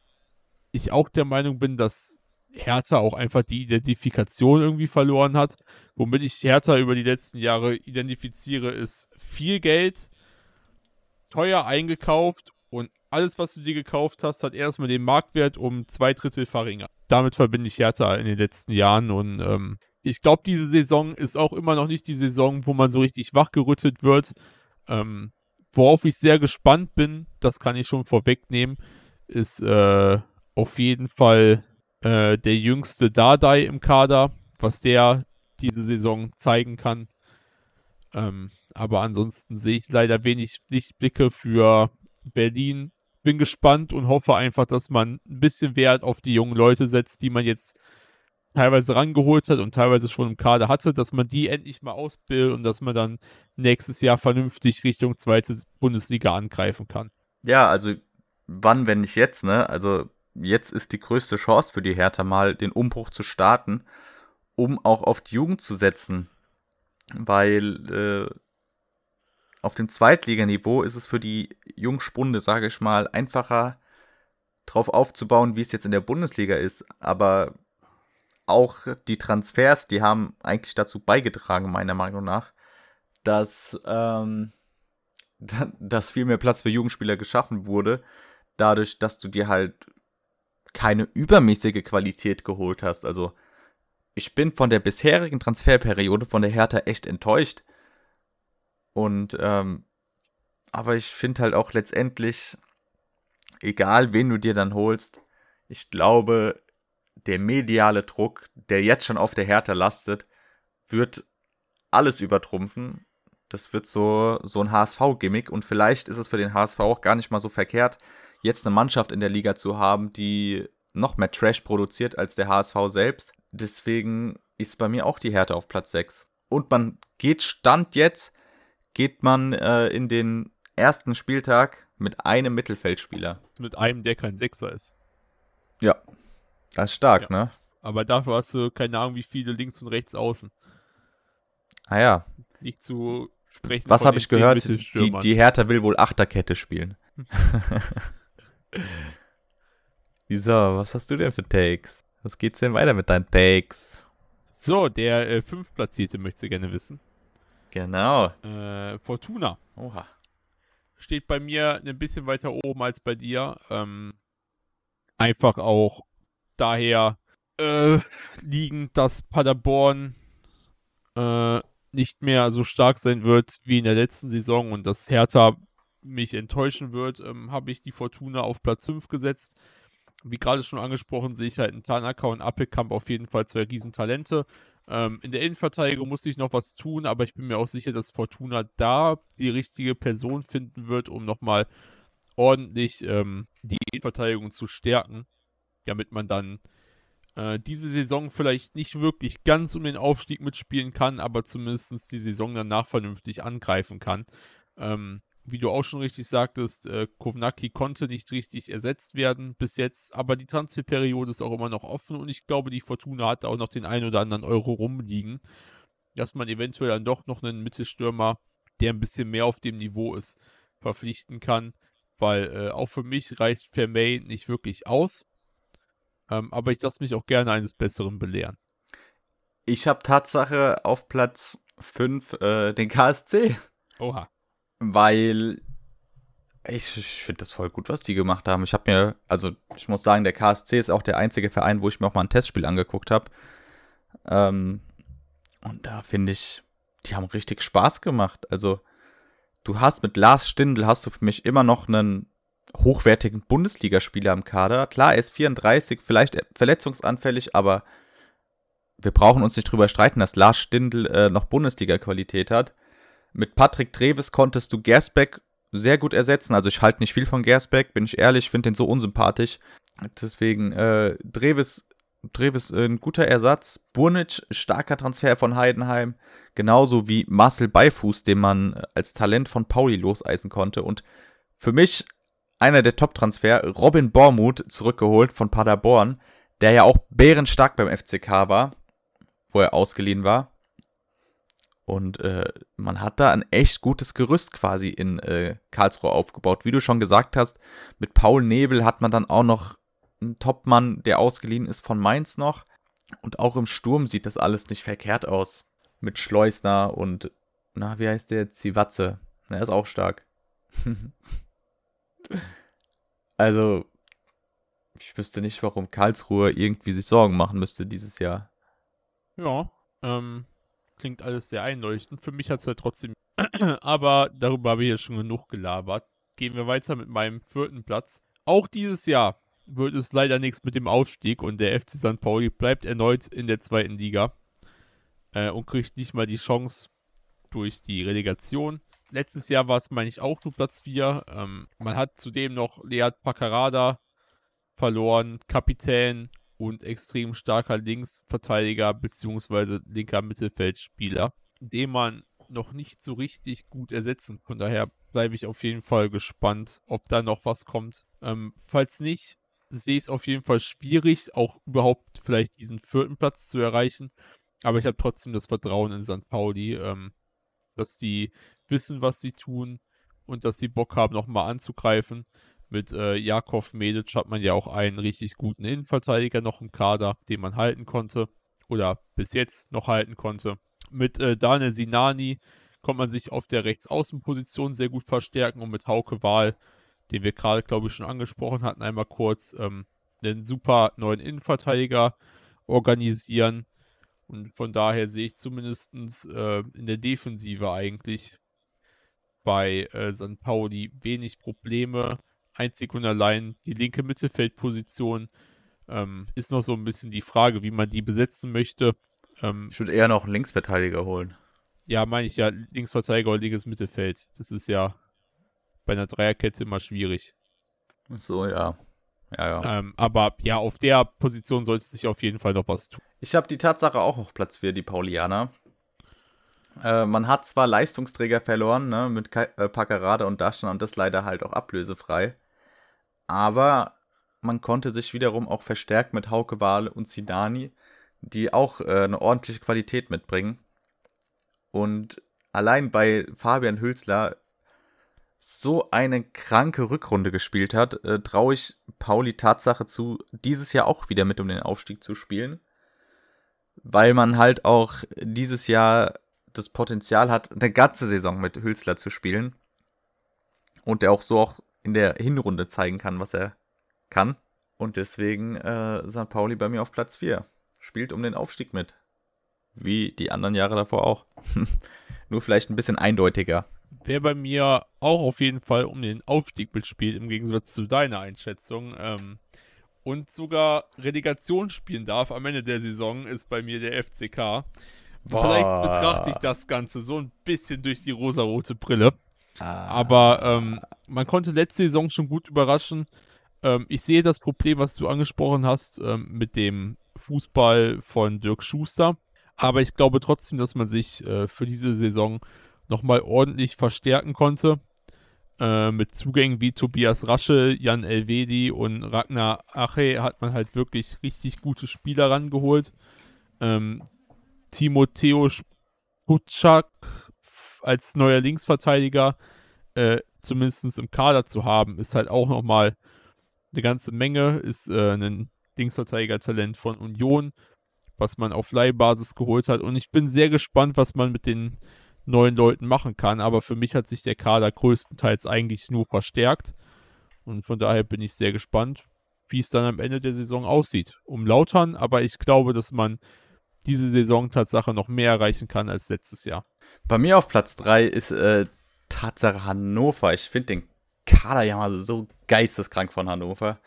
ich auch der Meinung bin, dass Hertha auch einfach die Identifikation irgendwie verloren hat. Womit ich Hertha über die letzten Jahre identifiziere, ist viel Geld, teuer eingekauft alles, was du dir gekauft hast, hat erstmal den Marktwert um zwei Drittel verringert. Damit verbinde ich Hertha in den letzten Jahren und ähm, ich glaube, diese Saison ist auch immer noch nicht die Saison, wo man so richtig wachgerüttet wird. Ähm, worauf ich sehr gespannt bin, das kann ich schon vorwegnehmen, ist äh, auf jeden Fall äh, der jüngste Dardai im Kader, was der diese Saison zeigen kann. Ähm, aber ansonsten sehe ich leider wenig Lichtblicke für Berlin bin gespannt und hoffe einfach, dass man ein bisschen Wert auf die jungen Leute setzt, die man jetzt teilweise rangeholt hat und teilweise schon im Kader hatte, dass man die endlich mal ausbildet und dass man dann nächstes Jahr vernünftig Richtung zweite Bundesliga angreifen kann. Ja, also wann, wenn nicht jetzt, ne? Also jetzt ist die größte Chance für die Hertha mal den Umbruch zu starten, um auch auf die Jugend zu setzen. Weil äh, auf dem Zweitliganiveau ist es für die Jungspunde, sage ich mal, einfacher drauf aufzubauen, wie es jetzt in der Bundesliga ist. Aber auch die Transfers, die haben eigentlich dazu beigetragen, meiner Meinung nach, dass, ähm, dass viel mehr Platz für Jugendspieler geschaffen wurde, dadurch, dass du dir halt keine übermäßige Qualität geholt hast. Also ich bin von der bisherigen Transferperiode von der Hertha echt enttäuscht. Und, ähm, aber ich finde halt auch letztendlich, egal wen du dir dann holst, ich glaube, der mediale Druck, der jetzt schon auf der Härte lastet, wird alles übertrumpfen. Das wird so, so ein HSV-Gimmick und vielleicht ist es für den HSV auch gar nicht mal so verkehrt, jetzt eine Mannschaft in der Liga zu haben, die noch mehr Trash produziert als der HSV selbst. Deswegen ist bei mir auch die Härte auf Platz 6. Und man geht Stand jetzt geht man äh, in den ersten Spieltag mit einem Mittelfeldspieler. Mit einem, der kein Sechser ist. Ja. Das ist stark, ja. ne? Aber dafür hast du keine Ahnung, wie viele links und rechts außen. Ah ja. Nicht zu sprechen. Was habe ich gehört? Die, die Hertha will wohl Achterkette spielen. Wieso? Was hast du denn für Takes? Was geht's denn weiter mit deinen Takes? So, der äh, Fünftplatzierte möchte gerne wissen. Genau. Äh, Fortuna. Oha. Steht bei mir ein bisschen weiter oben als bei dir. Ähm, einfach auch daher äh, liegend, dass Paderborn äh, nicht mehr so stark sein wird wie in der letzten Saison und dass Hertha mich enttäuschen wird, ähm, habe ich die Fortuna auf Platz 5 gesetzt. Wie gerade schon angesprochen, sehe ich halt in Tanaka und Appelkamp auf jeden Fall zwei Riesentalente. Ähm, in der Innenverteidigung muss ich noch was tun, aber ich bin mir auch sicher, dass Fortuna da die richtige Person finden wird, um nochmal ordentlich ähm, die Innenverteidigung zu stärken, damit man dann äh, diese Saison vielleicht nicht wirklich ganz um den Aufstieg mitspielen kann, aber zumindest die Saison danach vernünftig angreifen kann. Ähm, wie du auch schon richtig sagtest, äh, Kovnacki konnte nicht richtig ersetzt werden bis jetzt, aber die Transferperiode ist auch immer noch offen und ich glaube, die Fortuna hat auch noch den ein oder anderen Euro rumliegen, dass man eventuell dann doch noch einen Mittelstürmer, der ein bisschen mehr auf dem Niveau ist, verpflichten kann, weil äh, auch für mich reicht Vermey nicht wirklich aus, ähm, aber ich lasse mich auch gerne eines Besseren belehren. Ich habe Tatsache auf Platz 5 äh, den KSC. Oha weil ich, ich finde das voll gut, was die gemacht haben. Ich habe mir, also ich muss sagen, der KSC ist auch der einzige Verein, wo ich mir auch mal ein Testspiel angeguckt habe. Ähm, und da finde ich, die haben richtig Spaß gemacht. Also du hast mit Lars Stindl hast du für mich immer noch einen hochwertigen Bundesligaspieler im Kader. Klar, er ist 34, vielleicht verletzungsanfällig, aber wir brauchen uns nicht drüber streiten, dass Lars Stindl äh, noch Bundesliga-Qualität hat. Mit Patrick Treves konntest du Gersbeck sehr gut ersetzen. Also ich halte nicht viel von Gersbeck, bin ich ehrlich, finde den so unsympathisch. Deswegen, äh, Treves, Treves äh, ein guter Ersatz. Burnic, starker Transfer von Heidenheim. Genauso wie Marcel Beifuß, den man als Talent von Pauli loseisen konnte. Und für mich einer der Top-Transfer, Robin Bormuth, zurückgeholt von Paderborn, der ja auch bärenstark beim FCK war, wo er ausgeliehen war. Und äh, man hat da ein echt gutes Gerüst quasi in äh, Karlsruhe aufgebaut. Wie du schon gesagt hast, mit Paul Nebel hat man dann auch noch einen Topmann, der ausgeliehen ist von Mainz noch. Und auch im Sturm sieht das alles nicht verkehrt aus. Mit Schleusner und, na, wie heißt der? Zivatze. Er ist auch stark. also, ich wüsste nicht, warum Karlsruhe irgendwie sich Sorgen machen müsste dieses Jahr. Ja, ähm, klingt alles sehr einleuchtend. Für mich hat es halt trotzdem. Aber darüber habe ich ja schon genug gelabert. Gehen wir weiter mit meinem vierten Platz. Auch dieses Jahr wird es leider nichts mit dem Aufstieg und der FC St. Pauli bleibt erneut in der zweiten Liga äh, und kriegt nicht mal die Chance durch die Relegation. Letztes Jahr war es, meine ich, auch nur Platz 4. Ähm, man hat zudem noch Lead Paccarada verloren, Kapitän und extrem starker Linksverteidiger bzw. linker Mittelfeldspieler, den man noch nicht so richtig gut ersetzen. Von daher bleibe ich auf jeden Fall gespannt, ob da noch was kommt. Ähm, falls nicht, sehe ich es auf jeden Fall schwierig, auch überhaupt vielleicht diesen vierten Platz zu erreichen. Aber ich habe trotzdem das Vertrauen in St. Pauli, ähm, dass die wissen, was sie tun und dass sie Bock haben, nochmal anzugreifen. Mit äh, Jakov Medic hat man ja auch einen richtig guten Innenverteidiger noch im Kader, den man halten konnte. Oder bis jetzt noch halten konnte. Mit äh, Daniel Sinani konnte man sich auf der Rechtsaußenposition sehr gut verstärken und mit Hauke Wahl, den wir gerade, glaube ich, schon angesprochen hatten, einmal kurz ähm, einen super neuen Innenverteidiger organisieren. Und von daher sehe ich zumindest äh, in der Defensive eigentlich bei äh, St. Pauli wenig Probleme einzig und allein die linke Mittelfeldposition ähm, ist noch so ein bisschen die Frage, wie man die besetzen möchte. Ähm, ich würde eher noch einen Linksverteidiger holen. Ja, meine ich ja, Linksverteidiger oder linkes Mittelfeld. Das ist ja bei einer Dreierkette immer schwierig. So, ja. Ja, ja. Ähm, aber ja, auf der Position sollte sich auf jeden Fall noch was tun. Ich habe die Tatsache auch auf Platz 4, die Paulianer. Äh, man hat zwar Leistungsträger verloren, ne, mit Ka äh, Packerade und Daschen und das leider halt auch ablösefrei. Aber man konnte sich wiederum auch verstärkt mit Hauke Wahl und Sidani, die auch äh, eine ordentliche Qualität mitbringen. Und allein bei Fabian Hülsler so eine kranke Rückrunde gespielt hat, äh, traue ich Pauli Tatsache zu, dieses Jahr auch wieder mit um den Aufstieg zu spielen. Weil man halt auch dieses Jahr das Potenzial hat, eine ganze Saison mit Hülsler zu spielen. Und der auch so auch in der Hinrunde zeigen kann, was er kann. Und deswegen äh, St. Pauli bei mir auf Platz 4. Spielt um den Aufstieg mit. wie die anderen Jahre davor auch. Nur vielleicht ein bisschen eindeutiger. Wer bei mir auch auf jeden Fall um den Aufstieg mitspielt, im Gegensatz zu deiner Einschätzung, ähm, und sogar Relegation spielen darf am Ende der Saison, ist bei mir der FCK. Boah. Vielleicht betrachte ich das Ganze so ein bisschen durch die rosarote Brille. Aber ähm, man konnte letzte Saison schon gut überraschen. Ähm, ich sehe das Problem, was du angesprochen hast, ähm, mit dem Fußball von Dirk Schuster. Aber ich glaube trotzdem, dass man sich äh, für diese Saison nochmal ordentlich verstärken konnte. Äh, mit Zugängen wie Tobias Rasche, Jan Elvedi und Ragnar Ache hat man halt wirklich richtig gute Spieler rangeholt. Ähm, Timoteo Sputschak als neuer Linksverteidiger äh, zumindest im Kader zu haben, ist halt auch nochmal eine ganze Menge. Ist äh, ein Linksverteidiger-Talent von Union, was man auf Leihbasis geholt hat. Und ich bin sehr gespannt, was man mit den neuen Leuten machen kann. Aber für mich hat sich der Kader größtenteils eigentlich nur verstärkt. Und von daher bin ich sehr gespannt, wie es dann am Ende der Saison aussieht. Um Lautern, aber ich glaube, dass man diese Saison Tatsache noch mehr erreichen kann als letztes Jahr. Bei mir auf Platz 3 ist äh, Tatsache Hannover. Ich finde den Kader ja mal so geisteskrank von Hannover.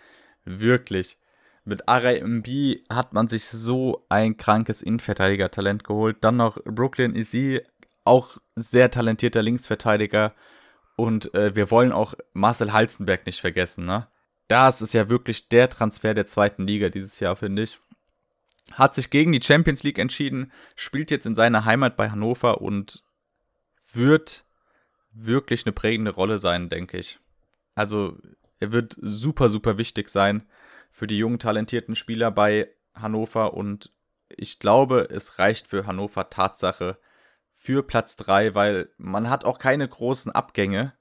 Wirklich. Mit Aray Mb hat man sich so ein krankes Innenverteidiger-Talent geholt. Dann noch Brooklyn Izzy, auch sehr talentierter Linksverteidiger. Und äh, wir wollen auch Marcel Halzenberg nicht vergessen, ne? Das ist ja wirklich der Transfer der zweiten Liga dieses Jahr, finde ich. Hat sich gegen die Champions League entschieden, spielt jetzt in seiner Heimat bei Hannover und wird wirklich eine prägende Rolle sein, denke ich. Also, er wird super, super wichtig sein für die jungen, talentierten Spieler bei Hannover und ich glaube, es reicht für Hannover Tatsache für Platz 3, weil man hat auch keine großen Abgänge,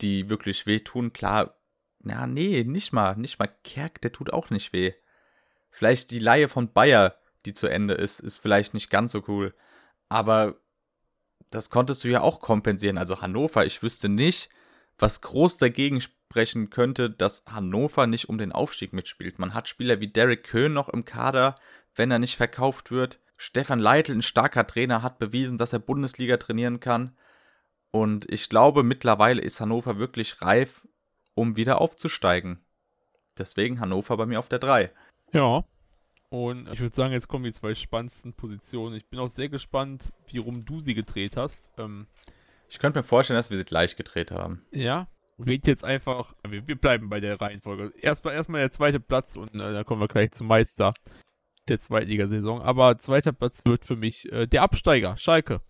die wirklich wehtun. Klar, ja, nee, nicht mal, nicht mal Kerk, der tut auch nicht weh. Vielleicht die Laie von Bayer, die zu Ende ist, ist vielleicht nicht ganz so cool. Aber das konntest du ja auch kompensieren. Also Hannover, ich wüsste nicht, was groß dagegen sprechen könnte, dass Hannover nicht um den Aufstieg mitspielt. Man hat Spieler wie Derek Köhn noch im Kader, wenn er nicht verkauft wird. Stefan Leitl, ein starker Trainer, hat bewiesen, dass er Bundesliga trainieren kann. Und ich glaube, mittlerweile ist Hannover wirklich reif, um wieder aufzusteigen. Deswegen Hannover bei mir auf der 3. Ja, und ich würde sagen, jetzt kommen die zwei spannendsten Positionen. Ich bin auch sehr gespannt, wie rum du sie gedreht hast. Ähm, ich könnte mir vorstellen, dass wir sie gleich gedreht haben. Ja, red jetzt einfach. Wir, wir bleiben bei der Reihenfolge. Erstmal erstmal der zweite Platz und äh, dann kommen wir gleich zum Meister der Zweitligasaison. Aber zweiter Platz wird für mich äh, der Absteiger, Schalke.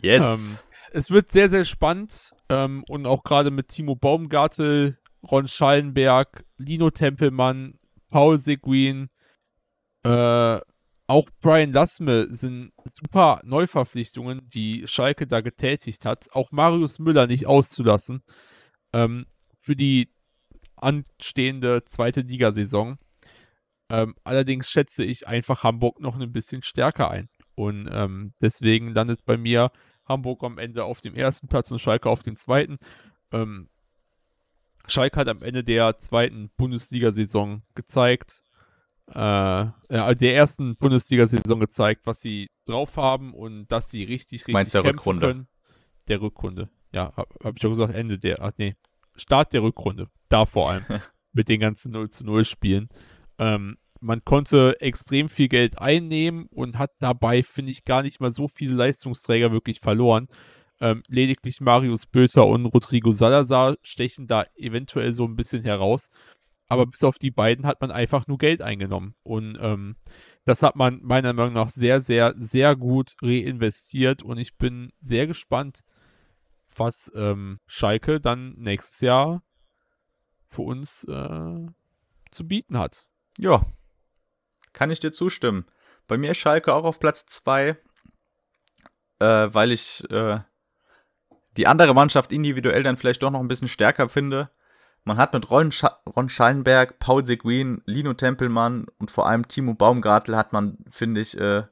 Yes. Ähm, es wird sehr, sehr spannend. Ähm, und auch gerade mit Timo Baumgartel, Ron Schallenberg, Lino Tempelmann, Paul Seguin, äh, auch Brian Lassme sind super Neuverpflichtungen, die Schalke da getätigt hat. Auch Marius Müller nicht auszulassen ähm, für die anstehende zweite Ligasaison. Ähm, allerdings schätze ich einfach Hamburg noch ein bisschen stärker ein. Und ähm, deswegen landet bei mir Hamburg am Ende auf dem ersten Platz und Schalke auf dem zweiten. Ähm, Schalke hat am Ende der zweiten Bundesliga-Saison gezeigt, äh, der ersten Bundesliga-Saison gezeigt, was sie drauf haben und dass sie richtig, richtig Meinst der Rückrunde? Können. Der Rückrunde. Ja, habe hab ich auch gesagt, Ende der, ach nee, Start der Rückrunde. Da vor allem. mit den ganzen 0 zu 0 Spielen. Ähm, man konnte extrem viel Geld einnehmen und hat dabei, finde ich, gar nicht mal so viele Leistungsträger wirklich verloren. Ähm, lediglich Marius Böter und Rodrigo Salazar stechen da eventuell so ein bisschen heraus. Aber bis auf die beiden hat man einfach nur Geld eingenommen. Und ähm, das hat man meiner Meinung nach sehr, sehr, sehr gut reinvestiert. Und ich bin sehr gespannt, was ähm, Schalke dann nächstes Jahr für uns äh, zu bieten hat. Ja, kann ich dir zustimmen. Bei mir ist Schalke auch auf Platz 2, äh, weil ich äh, die andere Mannschaft individuell dann vielleicht doch noch ein bisschen stärker finde. Man hat mit Ron, Sch Ron Schallenberg, Paul Seguin, Lino Tempelmann und vor allem Timo Baumgartel hat man, finde ich, äh,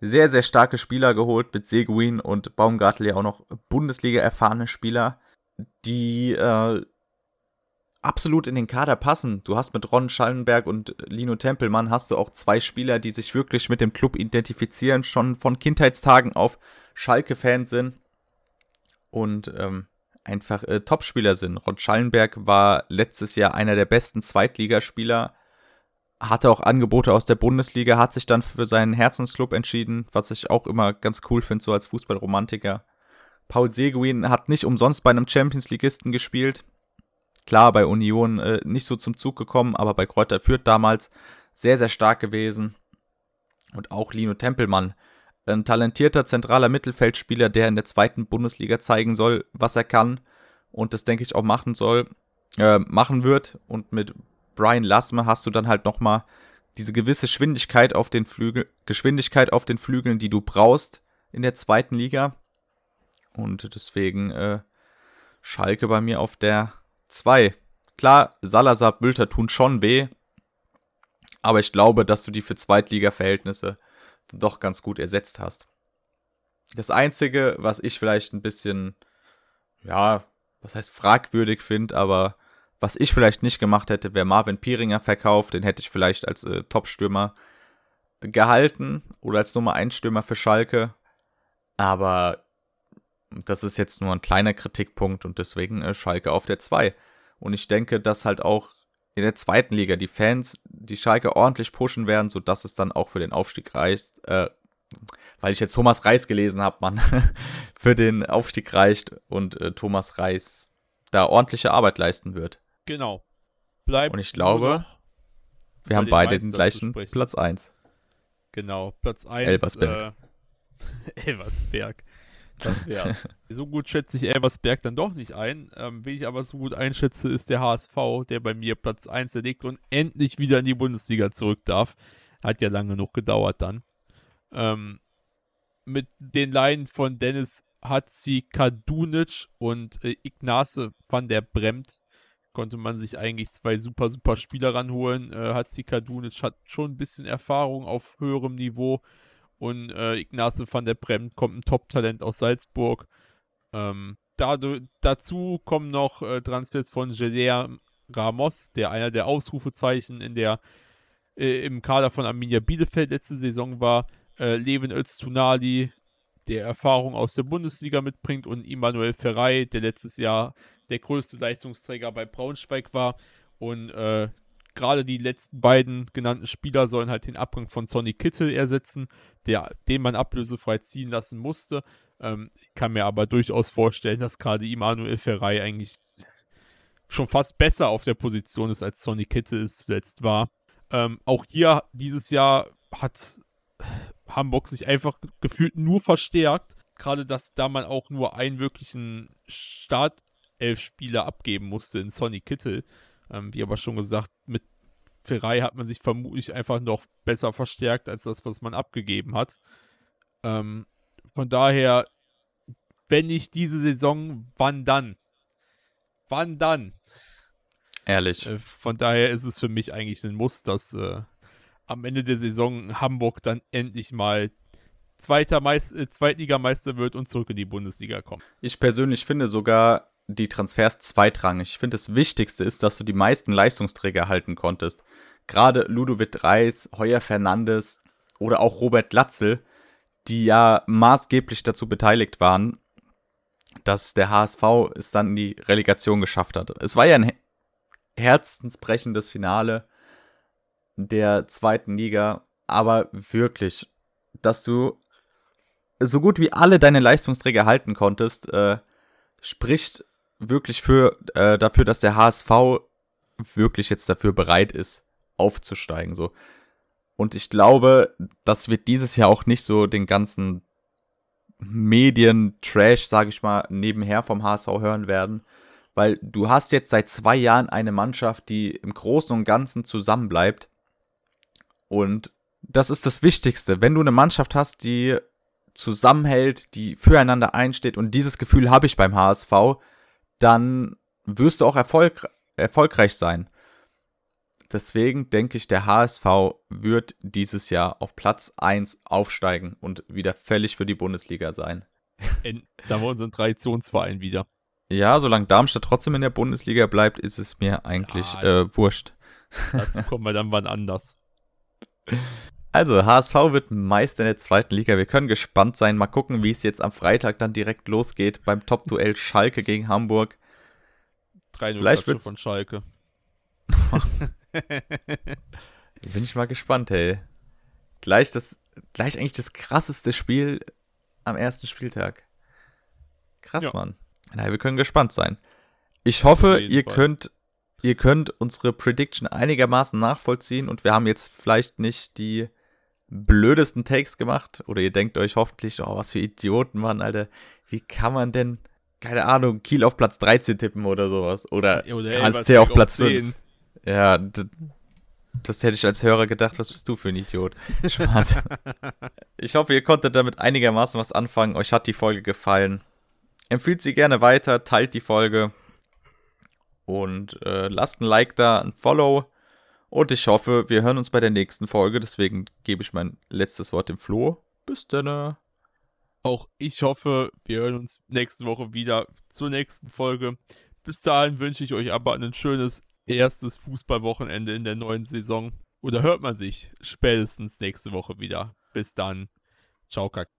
sehr, sehr starke Spieler geholt. Mit Seguin und Baumgartel ja auch noch Bundesliga erfahrene Spieler, die äh, absolut in den Kader passen. Du hast mit Ron Schallenberg und Lino Tempelmann hast du auch zwei Spieler, die sich wirklich mit dem Club identifizieren, schon von Kindheitstagen auf Schalke-Fan sind und ähm, einfach äh, Topspieler sind. Ron Schallenberg war letztes Jahr einer der besten Zweitligaspieler, hatte auch Angebote aus der Bundesliga, hat sich dann für seinen Herzensclub entschieden, was ich auch immer ganz cool finde, so als Fußballromantiker. Paul Seguin hat nicht umsonst bei einem Champions-Ligisten gespielt. Klar, bei Union äh, nicht so zum Zug gekommen, aber bei Kräuter Fürth damals sehr, sehr stark gewesen. Und auch Lino Tempelmann, ein talentierter zentraler Mittelfeldspieler, der in der zweiten Bundesliga zeigen soll, was er kann. Und das denke ich auch machen soll, äh, machen wird. Und mit Brian Lassme hast du dann halt nochmal diese gewisse Geschwindigkeit auf den Flügel, Geschwindigkeit auf den Flügeln, die du brauchst in der zweiten Liga. Und deswegen äh, Schalke bei mir auf der 2. Klar, Salazar, Bülter tun schon weh, aber ich glaube, dass du die für Zweitliga-Verhältnisse doch ganz gut ersetzt hast. Das Einzige, was ich vielleicht ein bisschen, ja, was heißt fragwürdig finde, aber was ich vielleicht nicht gemacht hätte, wäre Marvin Pieringer verkauft. Den hätte ich vielleicht als äh, Top-Stürmer gehalten oder als Nummer 1 Stürmer für Schalke. Aber das ist jetzt nur ein kleiner Kritikpunkt und deswegen äh, Schalke auf der 2. Und ich denke, dass halt auch in der zweiten Liga die Fans die Schalke ordentlich pushen werden, sodass es dann auch für den Aufstieg reicht. Äh, weil ich jetzt Thomas Reis gelesen habe, man, für den Aufstieg reicht und äh, Thomas Reis da ordentliche Arbeit leisten wird. Genau. Bleibt Und ich glaube, wir haben beide den gleichen Platz 1. Genau, Platz 1. Elversberg. Äh, Elversberg. Das wär's. so gut schätze ich Elversberg dann doch nicht ein. Ähm, wen ich aber so gut einschätze, ist der HSV, der bei mir Platz 1 erlegt und endlich wieder in die Bundesliga zurück darf. Hat ja lange genug gedauert dann. Ähm, mit den Laien von Dennis Hatzi Kadunic und äh, Ignace van der Bremt konnte man sich eigentlich zwei super, super Spieler ranholen. Äh, Hatzi Kadunic hat schon ein bisschen Erfahrung auf höherem Niveau und äh, Ignace van der Bremt kommt ein Top-Talent aus Salzburg. Ähm, dadurch, dazu kommen noch äh, Transfers von Geler Ramos, der einer der Ausrufezeichen in der, äh, im Kader von Arminia Bielefeld letzte Saison war. Äh, Levin Öztunali, der Erfahrung aus der Bundesliga mitbringt und Immanuel Ferrei, der letztes Jahr der größte Leistungsträger bei Braunschweig war. Und äh, gerade die letzten beiden genannten Spieler sollen halt den Abgang von Sonny Kittel ersetzen, der, den man ablösefrei ziehen lassen musste. Ähm, kann mir aber durchaus vorstellen, dass gerade Immanuel Ferrei eigentlich schon fast besser auf der Position ist, als Sonny Kittel es zuletzt war. Ähm, auch hier dieses Jahr hat Hamburg sich einfach gefühlt nur verstärkt. Gerade, dass da man auch nur einen wirklichen Start elf Spieler abgeben musste in Sonny Kittel. Ähm, wie aber schon gesagt, Ferrei hat man sich vermutlich einfach noch besser verstärkt als das, was man abgegeben hat. Ähm, von daher, wenn nicht diese Saison, wann dann? Wann dann? Ehrlich. Äh, von daher ist es für mich eigentlich ein Muss, dass äh, am Ende der Saison Hamburg dann endlich mal Zweiter Meist äh, Zweitligameister wird und zurück in die Bundesliga kommt. Ich persönlich finde sogar, die Transfers zweitrangig. Ich finde, das Wichtigste ist, dass du die meisten Leistungsträger halten konntest. Gerade Ludovic Reis, Heuer Fernandes oder auch Robert Glatzel, die ja maßgeblich dazu beteiligt waren, dass der HSV es dann in die Relegation geschafft hat. Es war ja ein herzensbrechendes Finale der zweiten Liga, aber wirklich, dass du so gut wie alle deine Leistungsträger halten konntest, äh, spricht wirklich für, äh, dafür, dass der HSV wirklich jetzt dafür bereit ist, aufzusteigen. So. Und ich glaube, dass wir dieses Jahr auch nicht so den ganzen Medien-Trash, sage ich mal, nebenher vom HSV hören werden. Weil du hast jetzt seit zwei Jahren eine Mannschaft, die im Großen und Ganzen zusammenbleibt. Und das ist das Wichtigste. Wenn du eine Mannschaft hast, die zusammenhält, die füreinander einsteht, und dieses Gefühl habe ich beim HSV, dann wirst du auch Erfolg, erfolgreich sein. Deswegen denke ich, der HSV wird dieses Jahr auf Platz 1 aufsteigen und wieder fällig für die Bundesliga sein. In, da war unser Traditionsverein wieder. Ja, solange Darmstadt trotzdem in der Bundesliga bleibt, ist es mir eigentlich ja, äh, wurscht. Dazu kommen wir dann wann anders. Also, HSV wird Meister in der zweiten Liga. Wir können gespannt sein. Mal gucken, wie es jetzt am Freitag dann direkt losgeht beim Top-Duell Schalke gegen Hamburg. 3 Vielleicht wird von Schalke. Bin ich mal gespannt, hey. Gleich das, gleich eigentlich das krasseste Spiel am ersten Spieltag. Krass, ja. Mann. Na, wir können gespannt sein. Ich hoffe, ihr Fall. könnt, ihr könnt unsere Prediction einigermaßen nachvollziehen und wir haben jetzt vielleicht nicht die blödesten Takes gemacht oder ihr denkt euch hoffentlich, oh, was für Idioten, Mann, Alter. Wie kann man denn, keine Ahnung, Kiel auf Platz 13 tippen oder sowas oder, oder HSC auf Platz 5. Ja, das hätte ich als Hörer gedacht, was bist du für ein Idiot? Spaß. ich hoffe, ihr konntet damit einigermaßen was anfangen. Euch hat die Folge gefallen. Empfiehlt sie gerne weiter, teilt die Folge und äh, lasst ein Like da, ein Follow. Und ich hoffe, wir hören uns bei der nächsten Folge. Deswegen gebe ich mein letztes Wort dem Flo. Bis dann. Auch ich hoffe, wir hören uns nächste Woche wieder zur nächsten Folge. Bis dahin wünsche ich euch aber ein schönes erstes Fußballwochenende in der neuen Saison. Oder hört man sich spätestens nächste Woche wieder. Bis dann. Ciao, Kack.